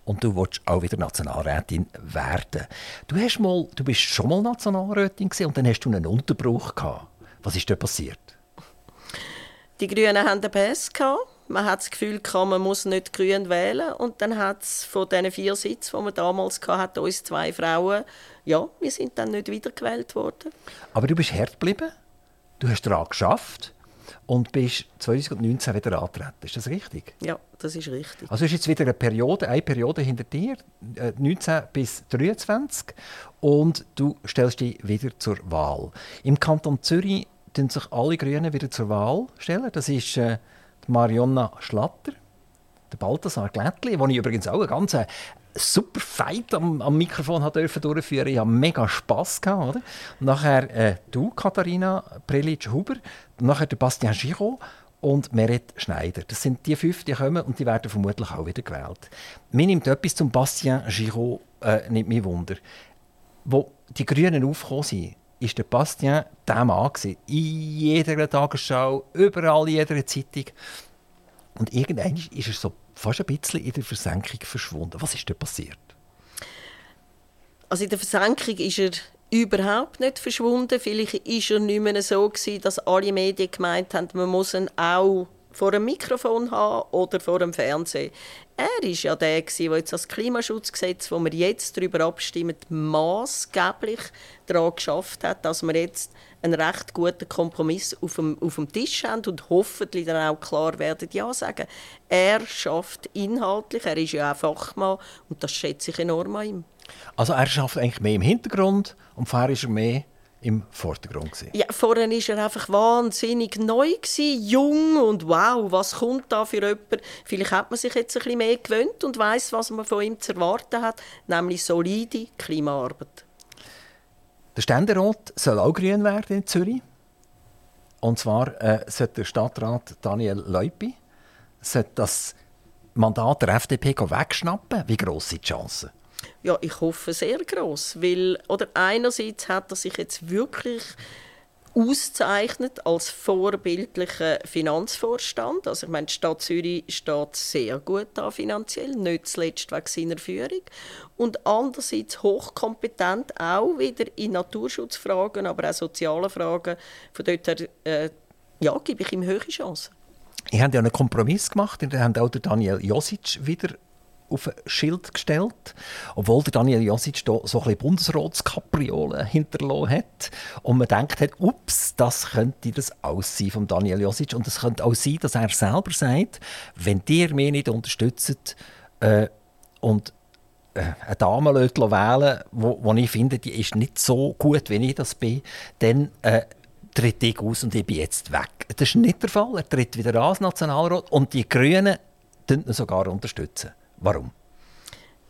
und du willst auch wieder Nationalrätin werden. Du, hast mal, du bist schon mal Nationalrätin und dann hast du einen Unterbruch gehabt. Was ist da passiert? Die Grünen hatten den PS Man hat das Gefühl, man muss nicht Grün wählen. Und dann hat es von diesen vier Sitzen, die man damals hatte, uns zwei Frauen ja, wir sind dann nicht wiedergewählt worden. Aber du bist hart geblieben, du hast daran geschafft und bist 2019 wieder angetreten. Ist das richtig? Ja, das ist richtig. Also ist jetzt wieder eine Periode, eine Periode hinter dir, 19 äh, bis 23 und du stellst dich wieder zur Wahl. Im Kanton Zürich stellen sich alle Grünen wieder zur Wahl stellen. Das ist äh, Marionna Schlatter, der Balthasar Glättli, den ich übrigens auch eine ganz äh, super Fight am, am Mikrofon dürfen durchführen. Ich hatte mega Spass gehabt, oder? Nachher äh, du, Katharina Prelitsch-Huber, nachher der Bastien Giraud und Meret Schneider. Das sind die fünf, die kommen und die werden vermutlich auch wieder gewählt. Mir nimmt etwas zum Bastien Giraud äh, nicht mehr Wunder. Wo die Grünen aufgekommen sind, ist der Bastien der Mann. In jeder Tagesschau, überall in jeder Zeitung. Und irgendwann ist er so fast ein bisschen in der Versenkung verschwunden. Was ist da passiert? Also in der Versenkung ist er überhaupt nicht verschwunden. Vielleicht war er nicht mehr so gewesen, dass alle Medien gemeint haben, man muss ihn auch vor einem Mikrofon haben oder vor dem Fernsehen. Er war ja der, der jetzt das Klimaschutzgesetz, wo wir jetzt darüber abstimmen, maßgeblich daran geschafft hat, dass wir jetzt einen recht guten Kompromiss auf dem, auf dem Tisch haben und hoffentlich dann auch klar werden Ja sagen. Er schafft inhaltlich, er ist ja auch Fachmann und das schätze ich enorm an ihm. Also er schafft eigentlich mehr im Hintergrund und vorher ist er mehr im Vordergrund. Gewesen. Ja, vorher war er einfach wahnsinnig neu, gewesen, jung und wow, was kommt da für jemand? Vielleicht hat man sich jetzt ein bisschen mehr gewöhnt und weiß, was man von ihm zu erwarten hat, nämlich solide Klimaarbeit. Der Ständerat soll auch grün werden in Zürich. Und zwar äh, sollte der Stadtrat Daniel Leupi das Mandat der FDP wegschnappen. Wie gross sind die Chancen? Ja, ich hoffe sehr groß, weil oder einerseits hat er sich jetzt wirklich auszeichnet als vorbildlicher Finanzvorstand. Also ich meine, die Stadt Zürich steht sehr gut da finanziell, nicht zuletzt wegen seiner Führung. Und andererseits hochkompetent auch wieder in Naturschutzfragen, aber auch sozialen Fragen. Von dort her äh, ja, gebe ich ihm hohe Chancen. Ihr habt ja einen Kompromiss gemacht. Ihr habt auch Daniel Josic wieder auf ein Schild gestellt, obwohl der Daniel Josic da so ein Bundesratskapriolen hinterlassen hat und man denkt hat, ups, das könnte das Aussehen von Daniel Josic und es könnte auch sein, dass er selber sagt, wenn ihr mich nicht unterstützt äh, und äh, eine Dame wählen wo, wo ich finde, die ist nicht so gut, wie ich das bin, dann äh, tritt ich aus und ich bin jetzt weg. Das ist nicht der Fall. Er tritt wieder an als Nationalrat und die Grünen unterstützen sogar unterstützen. Warum?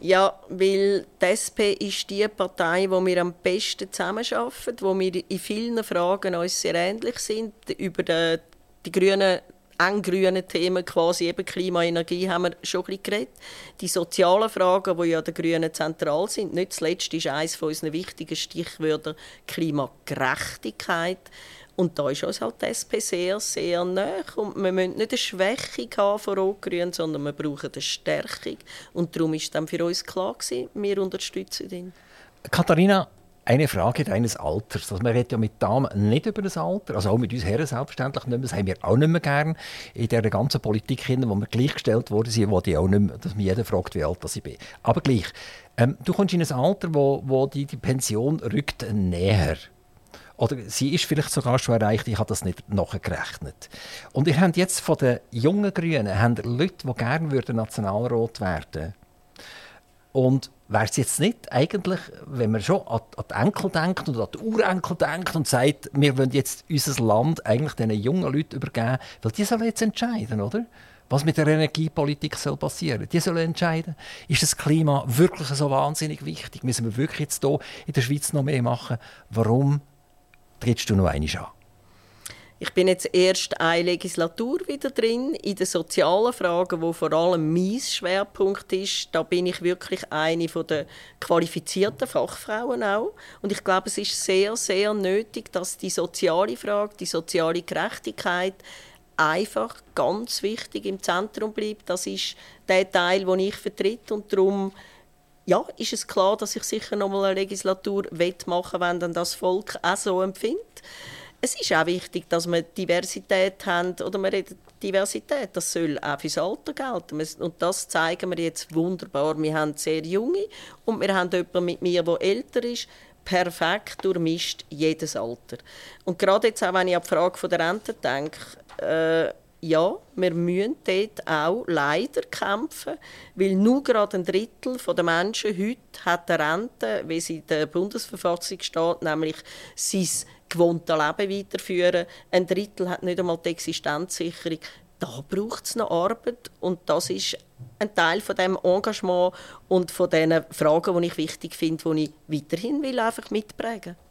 Ja, weil die SP ist die Partei, wo wir am besten zusammenarbeiten, wo wir in vielen Fragen uns sehr ähnlich sind. Über die, die grünen eng grünen Themen, quasi eben Klima, Energie, haben wir schon ein bisschen geredet. Die sozialen Fragen, die ja der Grünen zentral sind, nicht zuletzt ist eines unserer wichtigen Stichwörter Klimagerechtigkeit. Und da ist uns halt die SP sehr, sehr nah. Und wir müssen nicht eine Schwächung haben von Rot-Grün, sondern wir brauchen eine Stärkung. Und darum ist dann für uns klar gewesen, wir unterstützen ihn. Katharina, eine Frage deines Alters. Also man redet ja mit Damen nicht über das Alter, also auch mit uns Herren selbstverständlich nicht mehr. Das haben wir auch nicht mehr gern in der ganzen Politik, wo wir gleichgestellt worden sind, wo die auch nicht mehr, dass mich jeder fragt, wie alt ich bin. Aber gleich, ähm, du kommst in ein Alter, wo, wo die, die Pension rückt näher oder sie ist vielleicht sogar schon erreicht, ich habe das nicht nachgerechnet. Und ihr habt jetzt von den jungen Grünen habt Leute, die gerne Nationalrat werden würden. Und wäre es jetzt nicht eigentlich, wenn man schon an, an die Enkel denkt und an die Urenkel denkt und sagt, wir wollen jetzt unser Land eigentlich diesen jungen Leuten übergeben, weil die sollen jetzt entscheiden, oder? Was mit der Energiepolitik soll passieren? Die sollen entscheiden, ist das Klima wirklich so wahnsinnig wichtig? Müssen wir wirklich jetzt hier in der Schweiz noch mehr machen? Warum trittst du noch einmal an? Ich bin jetzt erst eine Legislatur wieder drin in den sozialen Fragen, wo vor allem mein Schwerpunkt ist. Da bin ich wirklich eine der qualifizierten Fachfrauen auch. Und ich glaube, es ist sehr, sehr nötig, dass die soziale Frage, die soziale Gerechtigkeit einfach ganz wichtig im Zentrum bleibt. Das ist der Teil, den ich vertrete und darum ja, ist es klar, dass ich sicher noch mal eine Legislatur machen will, wenn dann das Volk auch so empfindet. Es ist auch wichtig, dass wir Diversität haben, oder wir reden Diversität, das soll auch fürs Alter gelten. Und das zeigen wir jetzt wunderbar. Wir haben sehr junge und wir haben jemanden mit mir, der älter ist, perfekt durchmischt jedes Alter. Und gerade jetzt auch, wenn ich an die Frage der Rente denke, äh, ja, wir müssen dort auch leider kämpfen, weil nur gerade ein Drittel der Menschen heute hat eine Rente, wie sie in der Bundesverfassung steht, nämlich sein gewohntes Leben weiterführen. Ein Drittel hat nicht einmal die Existenzsicherung. Da braucht es noch Arbeit und das ist ein Teil von dem Engagement und von den Fragen, die ich wichtig finde, die ich weiterhin will einfach mitprägen will.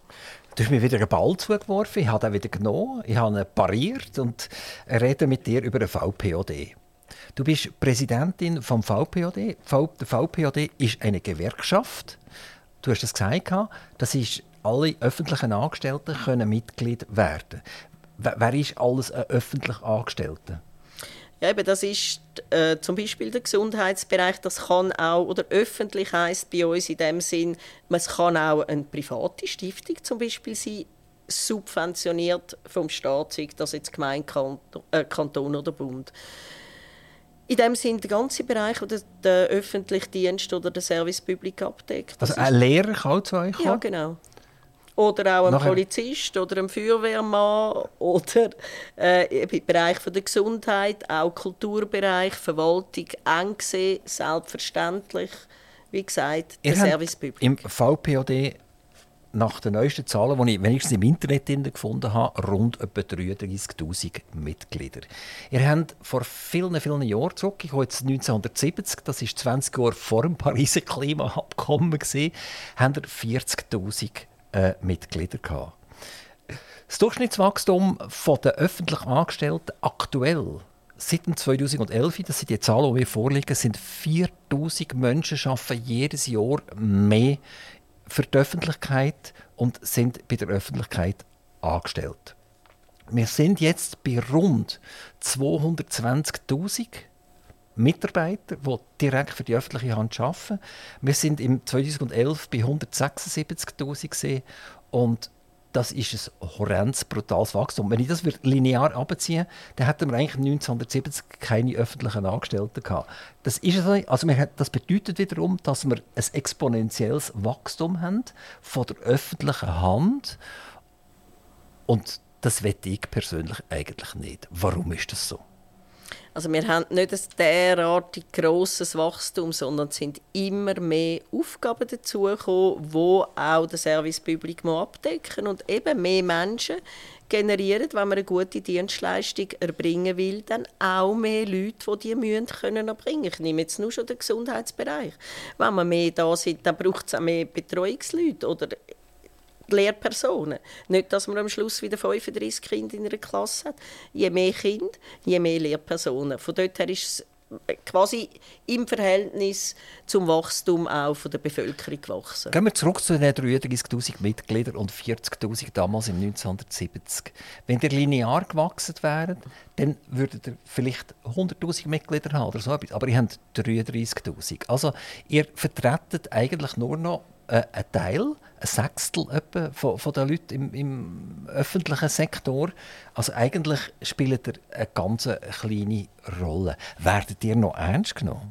Du hast mir wieder einen Ball zugeworfen, ich habe ihn wieder genommen, ich habe ihn pariert und rede mit dir über den VPOD. Du bist Präsidentin vom VPOD. Der VPOD ist eine Gewerkschaft. Du hast es gesagt, das ist alle öffentlichen Angestellten können Mitglied werden. Wer ist alles ein öffentlicher Angestellter? Ja, eben, das ist äh, zum Beispiel der Gesundheitsbereich. Das kann auch, oder öffentlich heißt bei uns in dem Sinn, es kann auch eine private Stiftung zum Beispiel sein. subventioniert vom Staat, sei das jetzt Gemeinde, Kanton, äh, Kanton oder Bund. In dem sind der ganze Bereich, der der öffentliche Dienst oder der Service Public abdeckt. Also ein Lehrer kann zu euch kommen? Ja, genau. Oder auch ein Polizist oder ein Feuerwehrmann oder äh, im Bereich von der Gesundheit, auch Kulturbereich, Verwaltung, eng gesehen, selbstverständlich. Wie gesagt, der Ihr habt Service Public. Im VPOD nach den neuesten Zahlen, die ich wenigstens im Internet gefunden habe, rund etwa 33'000 Mitglieder. Ihr habt vor vielen, vielen Jahren zurück, ich komme jetzt 1970, das ist 20 Jahre vor dem Pariser Klimaabkommen, gewesen, habt ihr 40'000 äh, Mitglieder gehabt. Das Durchschnittswachstum der öffentlich Angestellten aktuell seit dem 2011, das sind die Zahlen, die mir vorliegen, sind 4000 Menschen arbeiten jedes Jahr mehr für die Öffentlichkeit und sind bei der Öffentlichkeit angestellt. Wir sind jetzt bei rund 220.000 Mitarbeiter, die direkt für die öffentliche Hand arbeiten. Wir sind im 2011 bei 176.000 gesehen und das ist ein horrendes, brutales Wachstum. Wenn ich das linear abziehe, dann hätten wir eigentlich 1970 keine öffentlichen Angestellten gehabt. Das ist so. Also das bedeutet wiederum, dass wir ein exponentielles Wachstum haben von der öffentlichen Hand und das wette ich persönlich eigentlich nicht. Warum ist das so? Also wir haben nicht ein derartig grosses Wachstum, sondern es sind immer mehr Aufgaben dazugekommen, die auch der Service Public muss abdecken und eben mehr Menschen generieren, wenn man eine gute Dienstleistung erbringen will, dann auch mehr Leute, die die müssen können erbringen. Ich nehme jetzt nur schon den Gesundheitsbereich. Wenn wir mehr da sind, dann braucht es auch mehr Betreuungsleute oder Lehrpersonen. Nicht, dass man am Schluss wieder 35 Kinder in einer Klasse hat. Je mehr Kinder, je mehr Lehrpersonen. Von dort her ist es quasi im Verhältnis zum Wachstum auch von der Bevölkerung gewachsen. Gehen wir zurück zu den 33.000 Mitgliedern und 40.000 damals im 1970. Wenn ihr linear gewachsen wären, dann würdet ihr vielleicht 100.000 Mitglieder haben oder so etwas. Aber ihr habt 33.000. Also ihr vertretet eigentlich nur noch äh, einen Teil, ein Sechstel etwa von, von den Leuten im, im öffentlichen Sektor. Also eigentlich spielt ihr eine ganz kleine Rolle. Werdet ihr noch ernst genommen?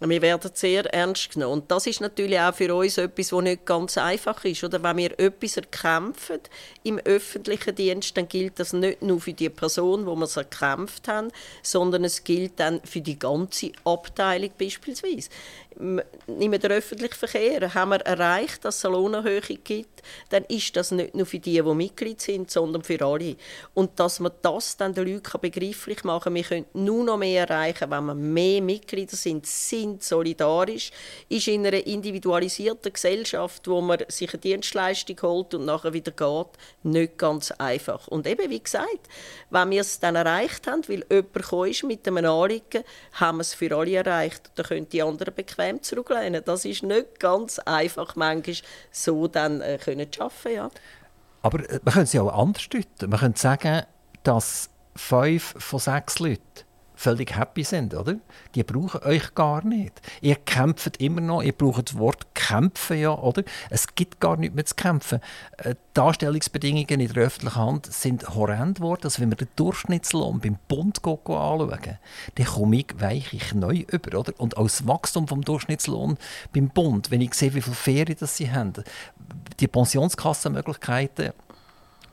Wir werden sehr ernst genommen. Und das ist natürlich auch für uns etwas, was nicht ganz einfach ist. Oder wenn wir etwas erkämpfen im öffentlichen Dienst, dann gilt das nicht nur für die Person, wo wir es erkämpft haben, sondern es gilt dann für die ganze Abteilung beispielsweise. Nehmen wir den öffentlichen Verkehr. Haben wir erreicht, dass es eine Lohnerhöhung gibt, dann ist das nicht nur für die, die Mitglied sind, sondern für alle. Und dass man das dann den Leuten begreiflich machen kann, wir können nur noch mehr erreichen, wenn wir mehr Mitglieder sind, sind solidarisch, ist in einer individualisierten Gesellschaft, wo man sich eine Dienstleistung holt und nachher wieder geht, nicht ganz einfach. Und eben, wie gesagt, wenn wir es dann erreicht haben, weil jemand ist mit einem Anliegen, haben wir es für alle erreicht. Dann können die anderen bequem zurücklehnen. Das ist nicht ganz einfach, manchmal so dann äh, können arbeiten, ja. Aber äh, man könnte es ja auch anders deuten. Man könnte sagen, dass fünf von sechs Leuten völlig happy sind, oder? Die brauchen euch gar nicht. Ihr kämpft immer noch, ihr braucht das Wort kämpfen, ja, oder? Es gibt gar nichts mehr zu kämpfen. Äh, Die Anstellungsbedingungen in der öffentlichen Hand sind horrend geworden. Also wenn wir den Durchschnittslohn beim Bund anschauen, dann komme ich weiche neu über, oder? Und als Wachstum vom Durchschnittslohn beim Bund, wenn ich sehe, wie viele Ferien das sie haben, die Pensionskassenmöglichkeiten,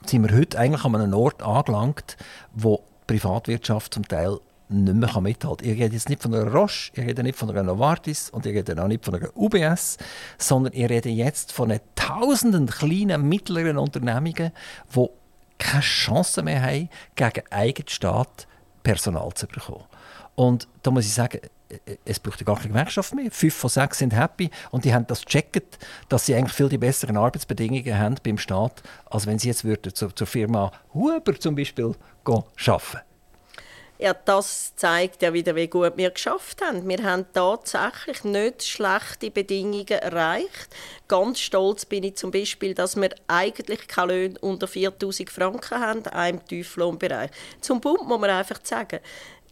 sind wir heute eigentlich an einem Ort angelangt, wo die Privatwirtschaft zum Teil nicht mehr mithalten kann. Ich rede jetzt nicht von einer Roche, ich rede nicht von einer Novartis und ich rede auch nicht von einer UBS, sondern ich rede jetzt von den tausenden kleinen, mittleren Unternehmungen, die keine Chance mehr haben, gegen eigenen Staat Personal zu bekommen. Und da muss ich sagen, es braucht gar keine Gewerkschaft mehr. Fünf von sechs sind happy und die haben das gecheckt, dass sie eigentlich viel die besseren Arbeitsbedingungen haben beim Staat, als wenn sie jetzt würden zur, zur Firma Huber zum Beispiel gehen, arbeiten Ja, das zeigt ja wieder, wie gut wir geschafft haben. Wir haben tatsächlich nicht schlechte Bedingungen erreicht. Ganz stolz bin ich zum Beispiel, dass wir eigentlich keine Löhne unter 4000 Franken haben, auch im Tieflohnbereich. Zum Bund muss man einfach sagen,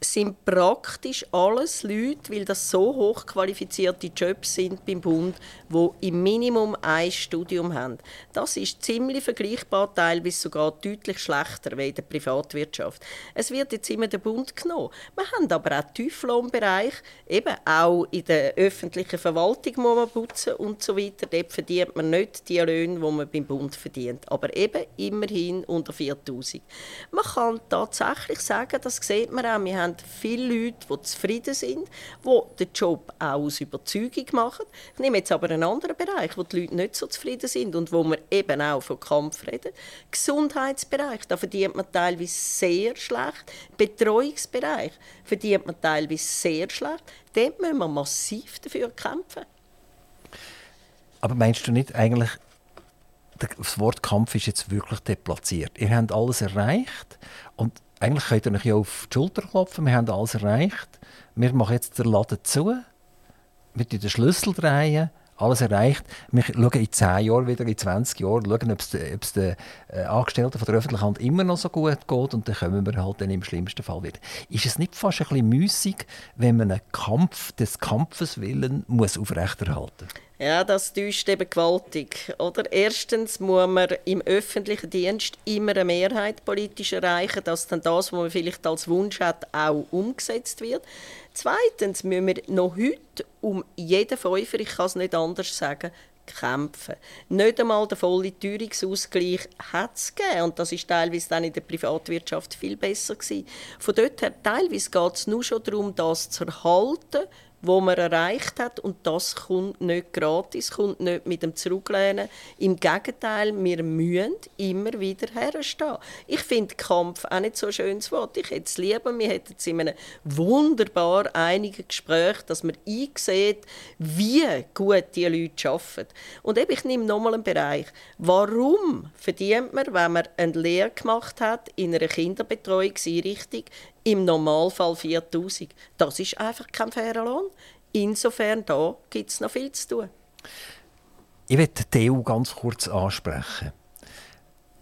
sind praktisch alles Leute, weil das so hochqualifizierte Jobs sind beim Bund, wo im Minimum ein Studium haben. Das ist ziemlich vergleichbar, teilweise sogar deutlich schlechter wie in der Privatwirtschaft. Es wird jetzt immer der Bund genommen. Wir haben aber auch Tieflohnbereich, eben auch in der öffentlichen Verwaltung muss man putzen und so weiter. Dort verdient man nicht die Löhne, die man beim Bund verdient, aber eben immerhin unter 4000. Man kann tatsächlich sagen, das sieht man auch, wir haben viele Leute, die zufrieden sind, die den Job auch aus Überzeugung machen. Ich nehme jetzt aber einen anderen Bereich, wo die Leute nicht so zufrieden sind und wo wir eben auch von Kampf reden. Gesundheitsbereich, da verdient man teilweise sehr schlecht. Betreuungsbereich verdient man teilweise sehr schlecht. Dort müssen wir massiv dafür kämpfen. Aber meinst du nicht eigentlich, das Wort Kampf ist jetzt wirklich deplatziert? Ihr habt alles erreicht und eigentlich könnt ihr euch ja auf die Schulter klopfen, wir haben alles erreicht. Wir machen jetzt den Laden zu, wir drehen den Schlüssel drehen, alles erreicht. Wir schauen in 10 Jahren wieder, in 20 Jahren, schauen, ob es den äh, Angestellten von der öffentlichen Hand immer noch so gut geht und dann kommen wir halt dann im schlimmsten Fall wieder. Ist es nicht fast ein bisschen müßig, wenn man einen Kampf des Kampfes willen muss aufrechterhalten muss? Ja, das täuscht eben gewaltig. Oder? Erstens muss man im öffentlichen Dienst immer eine Mehrheit politisch erreichen, dass dann das, was man vielleicht als Wunsch hat, auch umgesetzt wird. Zweitens müssen wir noch heute um jeden Fünfer, ich kann es nicht anders sagen, kämpfen. Nicht einmal der volle Teuerungsausgleich hat es gegeben. Und das ist teilweise dann in der Privatwirtschaft viel besser gewesen. Von dort her, teilweise geht es nur schon darum, das zu erhalten, wo man erreicht hat und das kommt nicht gratis, kommt nicht mit dem Zurücklehnen. Im Gegenteil, wir müssen immer wieder herstehen. Ich finde Kampf auch nicht so ein schönes Wort. Ich hätte es lieber, wir hätten es in einem wunderbar einigen Gespräch, dass man einsieht, wie gut die Leute arbeiten. Und eben, ich nehme nochmal einen Bereich. Warum verdient man, wenn man eine Lehre gemacht hat in einer Kinderbetreuungseinrichtung, im Normalfall 4000. Das ist einfach kein fairer Lohn. Insofern da gibt es noch viel zu tun. Ich möchte die EU ganz kurz ansprechen.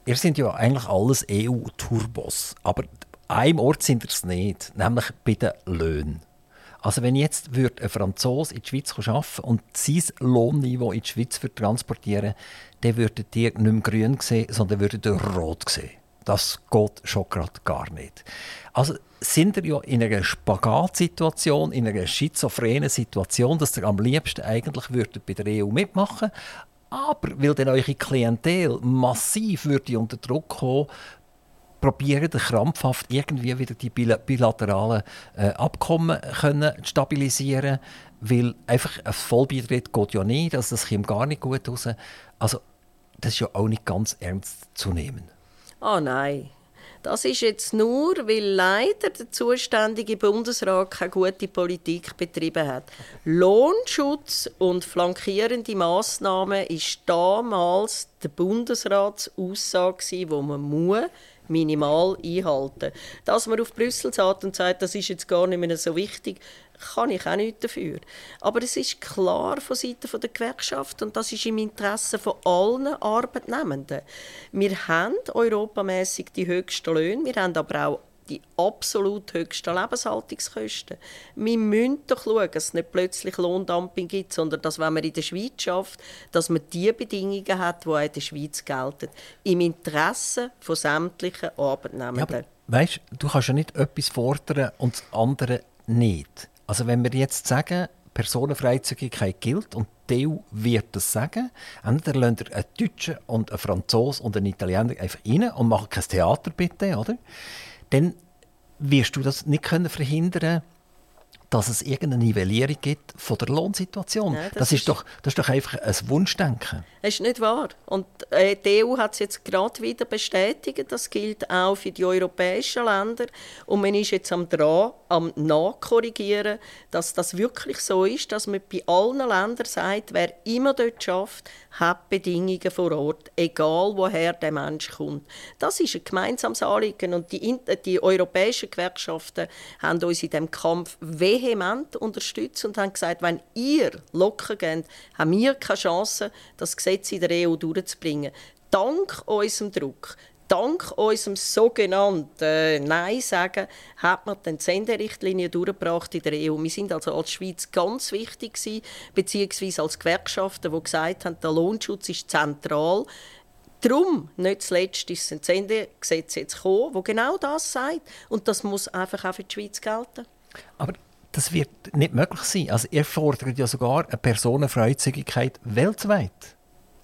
Ihr seid ja eigentlich alles EU-Turbos, aber einem Ort sind ihr es nicht, nämlich bei den Löhnen. Also wenn jetzt ein Franzose in die Schweiz arbeiten und sein Lohnniveau in die Schweiz transportieren dann würdet ihr nicht mehr grün sehen, sondern würdet ihr rot sehen. Das geht schon gerade gar nicht. Also sind wir ja in einer Spagatsituation, in einer schizophrenen Situation, dass ihr am liebsten eigentlich bei der EU mitmachen aber weil dann eure Klientel massiv würde unter Druck kommen, probieren krampfhaft irgendwie wieder die bilateralen äh, Abkommen können stabilisieren, weil einfach ein Vollbeitritt geht ja nicht, also das kommt gar nicht gut raus. Also das ist ja auch nicht ganz ernst zu nehmen. Oh nein. Das ist jetzt nur, weil leider der zuständige Bundesrat keine gute Politik betrieben hat. Lohnschutz und flankierende Massnahmen ist damals der Bundesratsaussage, die man muss minimal einhalten. Dass man auf Brüssel sagt und sagt, das ist jetzt gar nicht mehr so wichtig, kann ich auch nichts dafür. Aber es ist klar von Seiten der Gewerkschaft und das ist im Interesse von allen Arbeitnehmenden. Wir haben europamäßig die höchsten Löhne, wir haben aber auch die absolut höchsten Lebenshaltungskosten. Wir müssen doch schauen, dass es nicht plötzlich Lohndumping gibt, sondern dass, wenn man in der Schweiz schafft, dass man die Bedingungen hat, die auch in der Schweiz gelten. Im Interesse von sämtlichen Arbeitnehmenden. Ja, weißt, du kannst ja nicht etwas fordern und das andere nicht. Also wenn wir jetzt sagen, Personenfreizügigkeit gilt und EU wird das sagen, entweder lasst ihr einen Deutschen und einen Franzosen und einen Italiener einfach rein und machen kein Theater bitte, oder? Dann wirst du das nicht können verhindern dass es irgendeine Nivellierung gibt von der Lohnsituation. Nein, das, das, ist, doch, das ist doch einfach ein Wunschdenken. Das ist nicht wahr. Und äh, die EU hat es jetzt gerade wieder bestätigt. Das gilt auch für die europäischen Länder. Und man ist jetzt am dran, am nachkorrigieren, dass das wirklich so ist, dass man bei allen Ländern sagt, wer immer dort schafft, hat Bedingungen vor Ort, egal woher der Mensch kommt. Das ist ein gemeinsames Anliegen und die, die europäischen Gewerkschaften haben uns in diesem Kampf vehement unterstützt und haben gesagt, wenn ihr locker geht, haben wir keine Chance, das Gesetz in der EU durchzubringen. Dank unserem Druck, dank unserem sogenannten äh, Nein sagen, hat man die Senderichtlinie durchgebracht in der EU. Wir sind also als Schweiz ganz wichtig gewesen, beziehungsweise als Gewerkschaften, die gesagt haben, der Lohnschutz ist zentral. Darum, nicht zuletzt, ist ein Sendegesetz jetzt gekommen, das genau das sagt. Und das muss einfach auch für die Schweiz gelten. Aber das wird nicht möglich sein. Also ihr fordert ja sogar eine Personenfreizügigkeit weltweit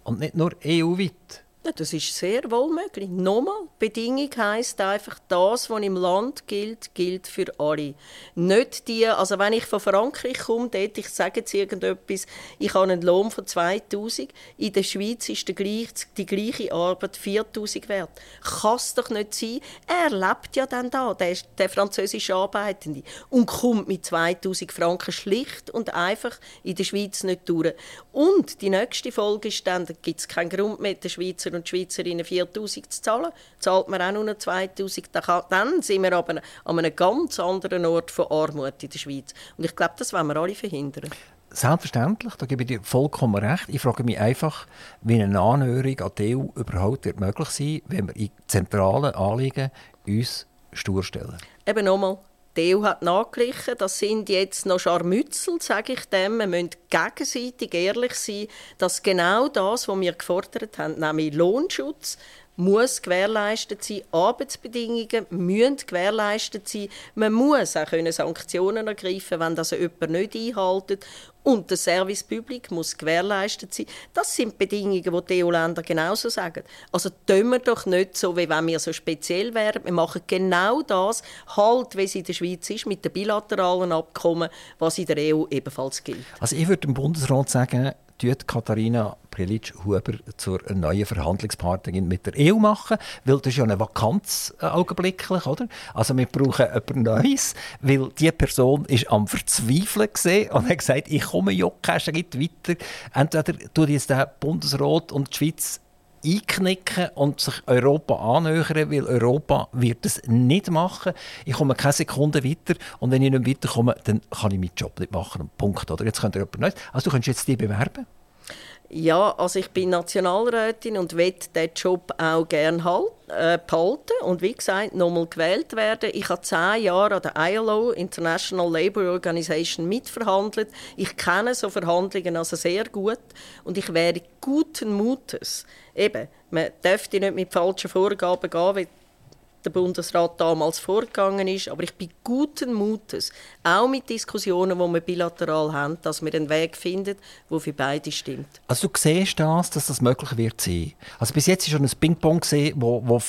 und nicht nur EU-weit. Ja, das ist sehr wohl möglich. Nochmal, Bedingung heisst einfach, das, was im Land gilt, gilt für alle. Nicht die, also wenn ich von Frankreich komme, dort, ich sage jetzt irgendetwas, ich habe einen Lohn von 2000, in der Schweiz ist die gleiche, die gleiche Arbeit 4000 wert. Kann es doch nicht sein. Er lebt ja dann da, der, der französische Arbeitende, und kommt mit 2000 Franken schlicht und einfach in der Schweiz nicht durch. Und die nächste Folge ist dann, da gibt es keinen Grund mehr, der Schweizer und Schweizerinnen 4000 zu zahlen, zahlt man auch nur 2000. Dann sind wir aber an einem ganz anderen Ort von Armut in der Schweiz. Und ich glaube, das wollen wir alle verhindern. Selbstverständlich, da gebe ich dir vollkommen recht. Ich frage mich einfach, wie eine Annäherung an die EU überhaupt möglich sein wenn wir in zentralen Anliegen uns stur stellen. Eben nochmal, die EU hat nachgeglichen, das sind jetzt noch Scharmützel, sage ich dem. Wir müssen gegenseitig ehrlich sein, dass genau das, was wir gefordert haben, nämlich Lohnschutz, muss gewährleistet sein, Arbeitsbedingungen müssen gewährleistet sein. Man muss auch Sanktionen ergreifen, wenn das jemand nicht einhält. Und der Service Public muss gewährleistet sein. Das sind Bedingungen, die die EU-Länder genauso sagen. Also tun wir doch nicht so, wie wenn wir so speziell wären. Wir machen genau das, halt, wie es in der Schweiz ist, mit den bilateralen Abkommen, was in der EU ebenfalls gilt. Also ich würde dem Bundesrat sagen, tut Katharina Prelitsch-Huber zur neuen Verhandlungspartnerin mit der EU machen, weil das ist ja eine Vakanz äh, augenblicklich, oder? Also wir brauchen etwas Neues, weil die Person ist am Verzweifeln gesehen und hat gesagt, ich komme ja keinen Schritt weiter. Entweder tut jetzt der Bundesrat und die Schweiz einknicken und sich Europa annähern, weil Europa wird es nicht machen. Ich komme keine Sekunde weiter und wenn ich nicht weiterkomme, dann kann ich meinen Job nicht machen. Punkt. Oder? Jetzt könnt ihr jemand Neues. Also du könntest jetzt die bewerben. Ja, also ich bin Nationalrätin und will diesen Job auch gerne halt, äh, behalten und wie gesagt nochmal gewählt werden. Ich habe zehn Jahre an der ILO, International Labour Organization, mitverhandelt. Ich kenne so Verhandlungen also sehr gut und ich wäre guten Mutes. Eben, man dürfte nicht mit falschen Vorgaben gehen, wie der Bundesrat damals vorgegangen ist. Aber ich bin guten Mutes, auch mit Diskussionen, die wir bilateral haben, dass wir einen Weg finden, der für beide stimmt. Also du siehst das, dass das möglich wird sein. Also bis jetzt ist schon ein Ping-Pong gesehen, wo, wo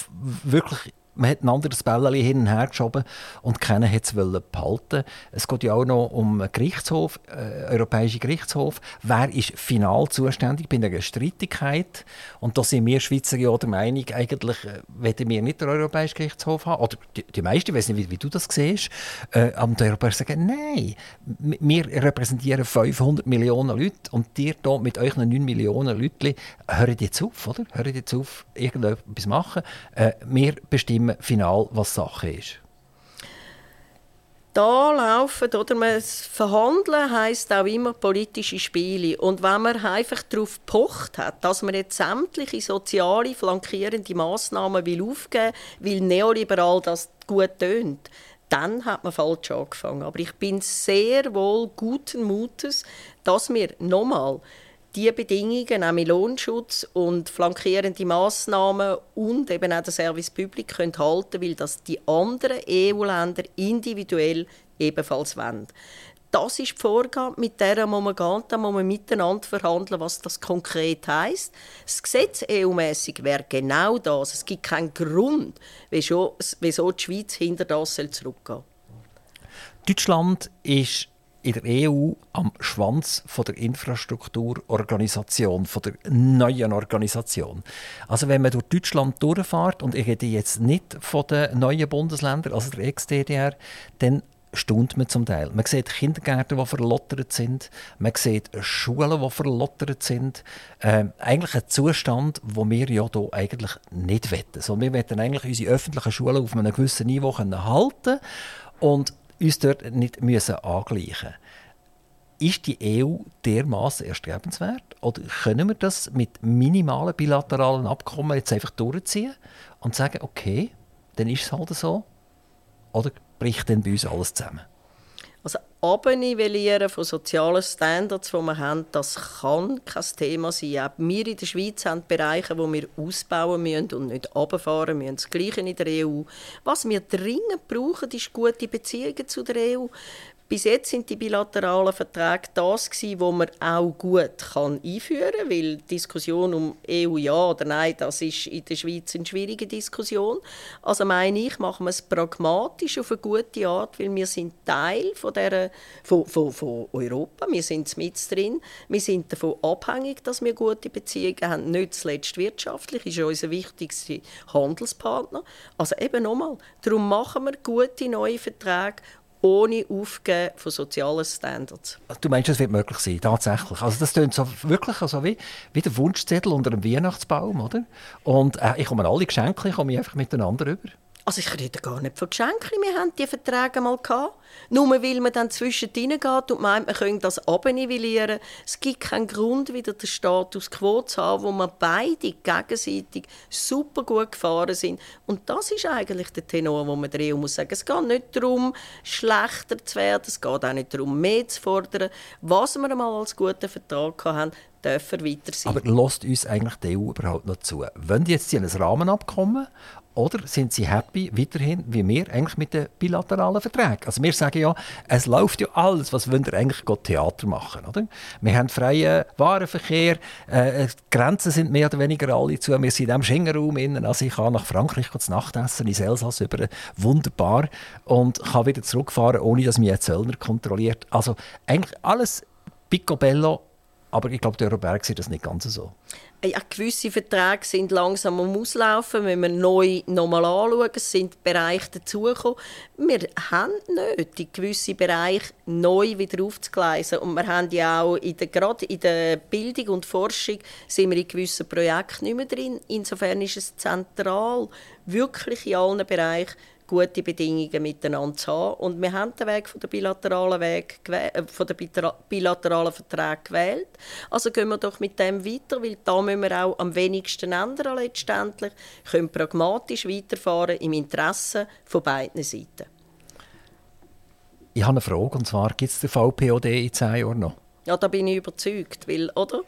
wirklich man hat ein anderes Bällchen hin und her geschoben und keiner wollte es behalten. Es geht ja auch noch um einen Gerichtshof, äh, Europäischen Gerichtshof. Wer ist final zuständig bei einer Streitigkeit? Und da sind wir Schweizer ja der Meinung, eigentlich äh, wollen wir nicht den Europäischen Gerichtshof haben. Oder die, die meisten, ich weiß nicht, wie, wie, du das siehst, äh, aber die Europäer sagen, nein, wir repräsentieren 500 Millionen Leute und ihr hier mit euch 9 Millionen Leuten, hört jetzt auf, oder? Hört jetzt auf, irgendetwas machen. Äh, wir bestimmen bestimmen final, was Sache ist? da laufen, oder man verhandeln heißt auch immer politische Spiele. Und wenn man einfach darauf pocht hat, dass man jetzt sämtliche soziale flankierende Massnahmen will aufgeben, weil neoliberal das gut tönt, dann hat man falsch angefangen. Aber ich bin sehr wohl guten Mutes, dass wir nochmal die Bedingungen, nämlich Lohnschutz und flankierende Massnahmen und eben auch der Service Public können halten, weil das die anderen EU-Länder individuell ebenfalls wollen. Das ist die Vorgabe, mit der muss man gehen, da muss man miteinander verhandeln, was das konkret heißt. Das Gesetz EU-mässig wäre genau das. Es gibt keinen Grund, wieso die Schweiz hinter das zurückgehen soll. Deutschland ist in der EU am Schwanz von der Infrastrukturorganisation, von der neuen Organisation. Also wenn man durch Deutschland durchfährt, und ich rede jetzt nicht von den neuen Bundesländern, also der Ex-DDR, dann staunt man zum Teil. Man sieht Kindergärten, die verlottert sind. Man sieht Schulen, die verlottert sind. Ähm, eigentlich ein Zustand, wo wir ja hier eigentlich nicht wollen. So, wir wollen eigentlich unsere öffentlichen Schulen auf einem gewissen Niveau halten und uns dort nicht müssen angleichen ist die EU dermaßen erstrebenswert? Oder können wir das mit minimalen bilateralen Abkommen jetzt einfach durchziehen und sagen, okay, dann ist es halt so? Oder bricht dann bei uns alles zusammen? Abnivellieren von sozialen Standards, die wir haben, das kann kein Thema sein. Auch wir in der Schweiz haben Bereiche, die wir ausbauen müssen und nicht runterfahren müssen. Das Gleiche in der EU. Was wir dringend brauchen, ist gute Beziehungen zu der EU. Bis jetzt sind die bilateralen Verträge das gewesen, wo man auch gut kann einführen kann, weil die Diskussion um EU ja oder nein, das ist in der Schweiz eine schwierige Diskussion. Also meine ich, machen wir es pragmatisch auf eine gute Art, weil wir sind Teil von, der, von, von, von Europa, wir sind mit drin, wir sind davon abhängig, dass wir gute Beziehungen haben, nicht zuletzt wirtschaftlich, ist unser wichtigster Handelspartner. Also eben nochmal, darum machen wir gute neue Verträge ohne Aufgeben von sozialen Standards. Du meinst, das wird möglich sein, tatsächlich. Also das klingt so wirklich so wie, wie der Wunschzettel unter einem Weihnachtsbaum, oder? Und äh, ich komme alle Geschenke komme ich einfach miteinander über. Also ich rede gar nicht von Geschenken. Wir haben diese Verträge mal gehabt. Nur weil man dann zwischendrin geht und meint, man könnte das abnivellieren. Es gibt keinen Grund, wieder den Status quo zu haben, wo wir beide gegenseitig super gut gefahren sind. Und das ist eigentlich der Tenor, wo man der EU muss sagen. Es geht nicht darum, schlechter zu werden. Es geht auch nicht darum, mehr zu fordern. Was wir einmal als guten Vertrag haben, dürfen weiter sein. Aber lasst uns eigentlich die EU überhaupt noch zu? Wollen die jetzt ein Rahmenabkommen oder sind sie happy weiterhin, wie wir eigentlich mit den bilateralen Verträgen? Also wir sagen ja, es läuft ja alles, was wollen wir eigentlich Theater machen, oder? Wir haben freien Warenverkehr, äh, Grenzen sind mehr oder weniger alle zu, wir sind im Schengen-Raum innen, also ich kann nach Frankreich zu Nacht essen, ins Elsass über wunderbar und kann wieder zurückfahren, ohne dass mich ein Zöllner kontrolliert. Also eigentlich alles picobello aber ich glaube, die Europäer sehen das nicht ganz so. Ja, gewisse Verträge sind langsam am Auslaufen, wenn wir neu nochmal anschauen. Es sind Bereiche dazugekommen. Wir haben nötig, gewisse Bereiche neu wieder aufzugleisen. Und wir haben ja auch in der, gerade in der Bildung und Forschung sind wir in gewissen Projekten nicht mehr drin. Insofern ist es zentral, wirklich in allen Bereichen gute Bedingungen miteinander zu haben. Und wir haben den Weg von der bilateralen, Weg äh, von der bilateralen Verträge gewählt. Also gehen wir doch mit dem weiter, weil da müssen wir auch am wenigsten ändern letztendlich, können pragmatisch weiterfahren im Interesse von beiden Seiten. Ich habe eine Frage, und zwar gibt es den VPOD in zehn Jahren noch? Ja, da bin ich überzeugt, weil, oder?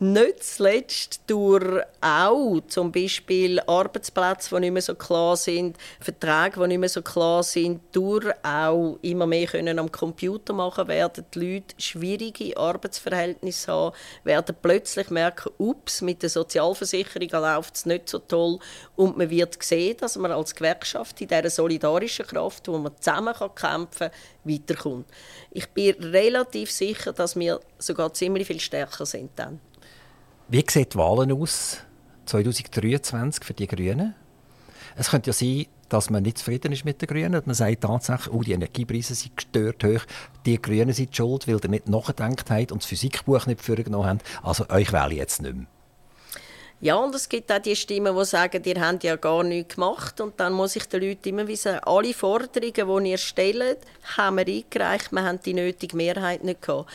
Nicht zuletzt durch auch zum Beispiel Arbeitsplätze, die nicht mehr so klar sind, Verträge, die nicht mehr so klar sind, durch auch immer mehr können am Computer machen, werden die Leute schwierige Arbeitsverhältnisse haben, werden plötzlich merken, ups, mit der Sozialversicherung läuft es nicht so toll und man wird sehen, dass man als Gewerkschaft in dieser solidarischen Kraft, wo man zusammen kämpfen kann, weiterkommt. Ich bin relativ sicher, dass wir sogar ziemlich viel stärker sind dann. Wie sehen die Wahlen aus 2023 für die Grünen? Es könnte ja sein, dass man nicht zufrieden ist mit den Grünen. Man sagt tatsächlich, oh, die Energiepreise sind gestört hoch, die Grünen sind schuld, weil ihr nicht nachgedacht habt und das Physikbuch nicht vorgenommen habt. Also euch wähle ich jetzt nicht mehr. Ja, und es gibt auch die Stimmen, die sagen, ihr habt ja gar nichts gemacht. Und dann muss ich den Leuten immer wissen, alle Forderungen, die ihr stellt, haben wir eingereicht, wir haben die nötige Mehrheit nicht gehabt.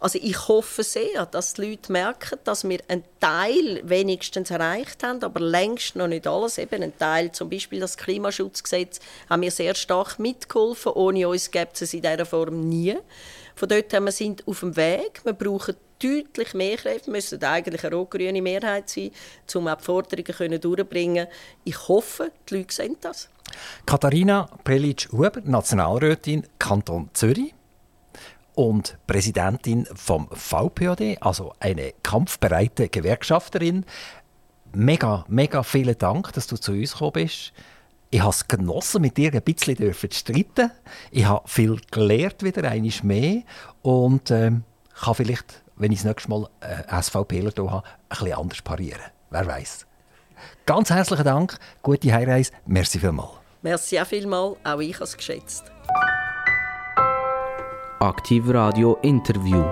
Also ich hoffe sehr, dass die Leute merken, dass wir einen Teil wenigstens erreicht haben, aber längst noch nicht alles. Eben ein Teil, zum Beispiel das Klimaschutzgesetz, haben wir sehr stark mitgeholfen. Ohne uns gäbe es in dieser Form nie. Von dort her, wir sind auf dem Weg. Wir brauchen deutlich mehr Kräfte. müssen eigentlich eine rot-grüne Mehrheit sein, um auch die Forderungen durchzubringen. Ich hoffe, die Leute sehen das. Katharina Prelic-Huber, Nationalrätin Kanton Zürich und Präsidentin vom VPOD, also eine kampfbereite Gewerkschafterin. Mega, mega vielen Dank, dass du zu uns gekommen bist. Ich habe es genossen, mit dir ein bisschen zu streiten. Ich habe viel gelernt, wieder einmal mehr. Und ähm, kann vielleicht, wenn ich das nächste Mal äh, SVPler hier habe, ein bisschen anders parieren. Wer weiß. Ganz herzlichen Dank, gute Heimreise, merci vielmals. Merci auch vielmals, auch ich habe es geschätzt. Aktiv Radio Interview.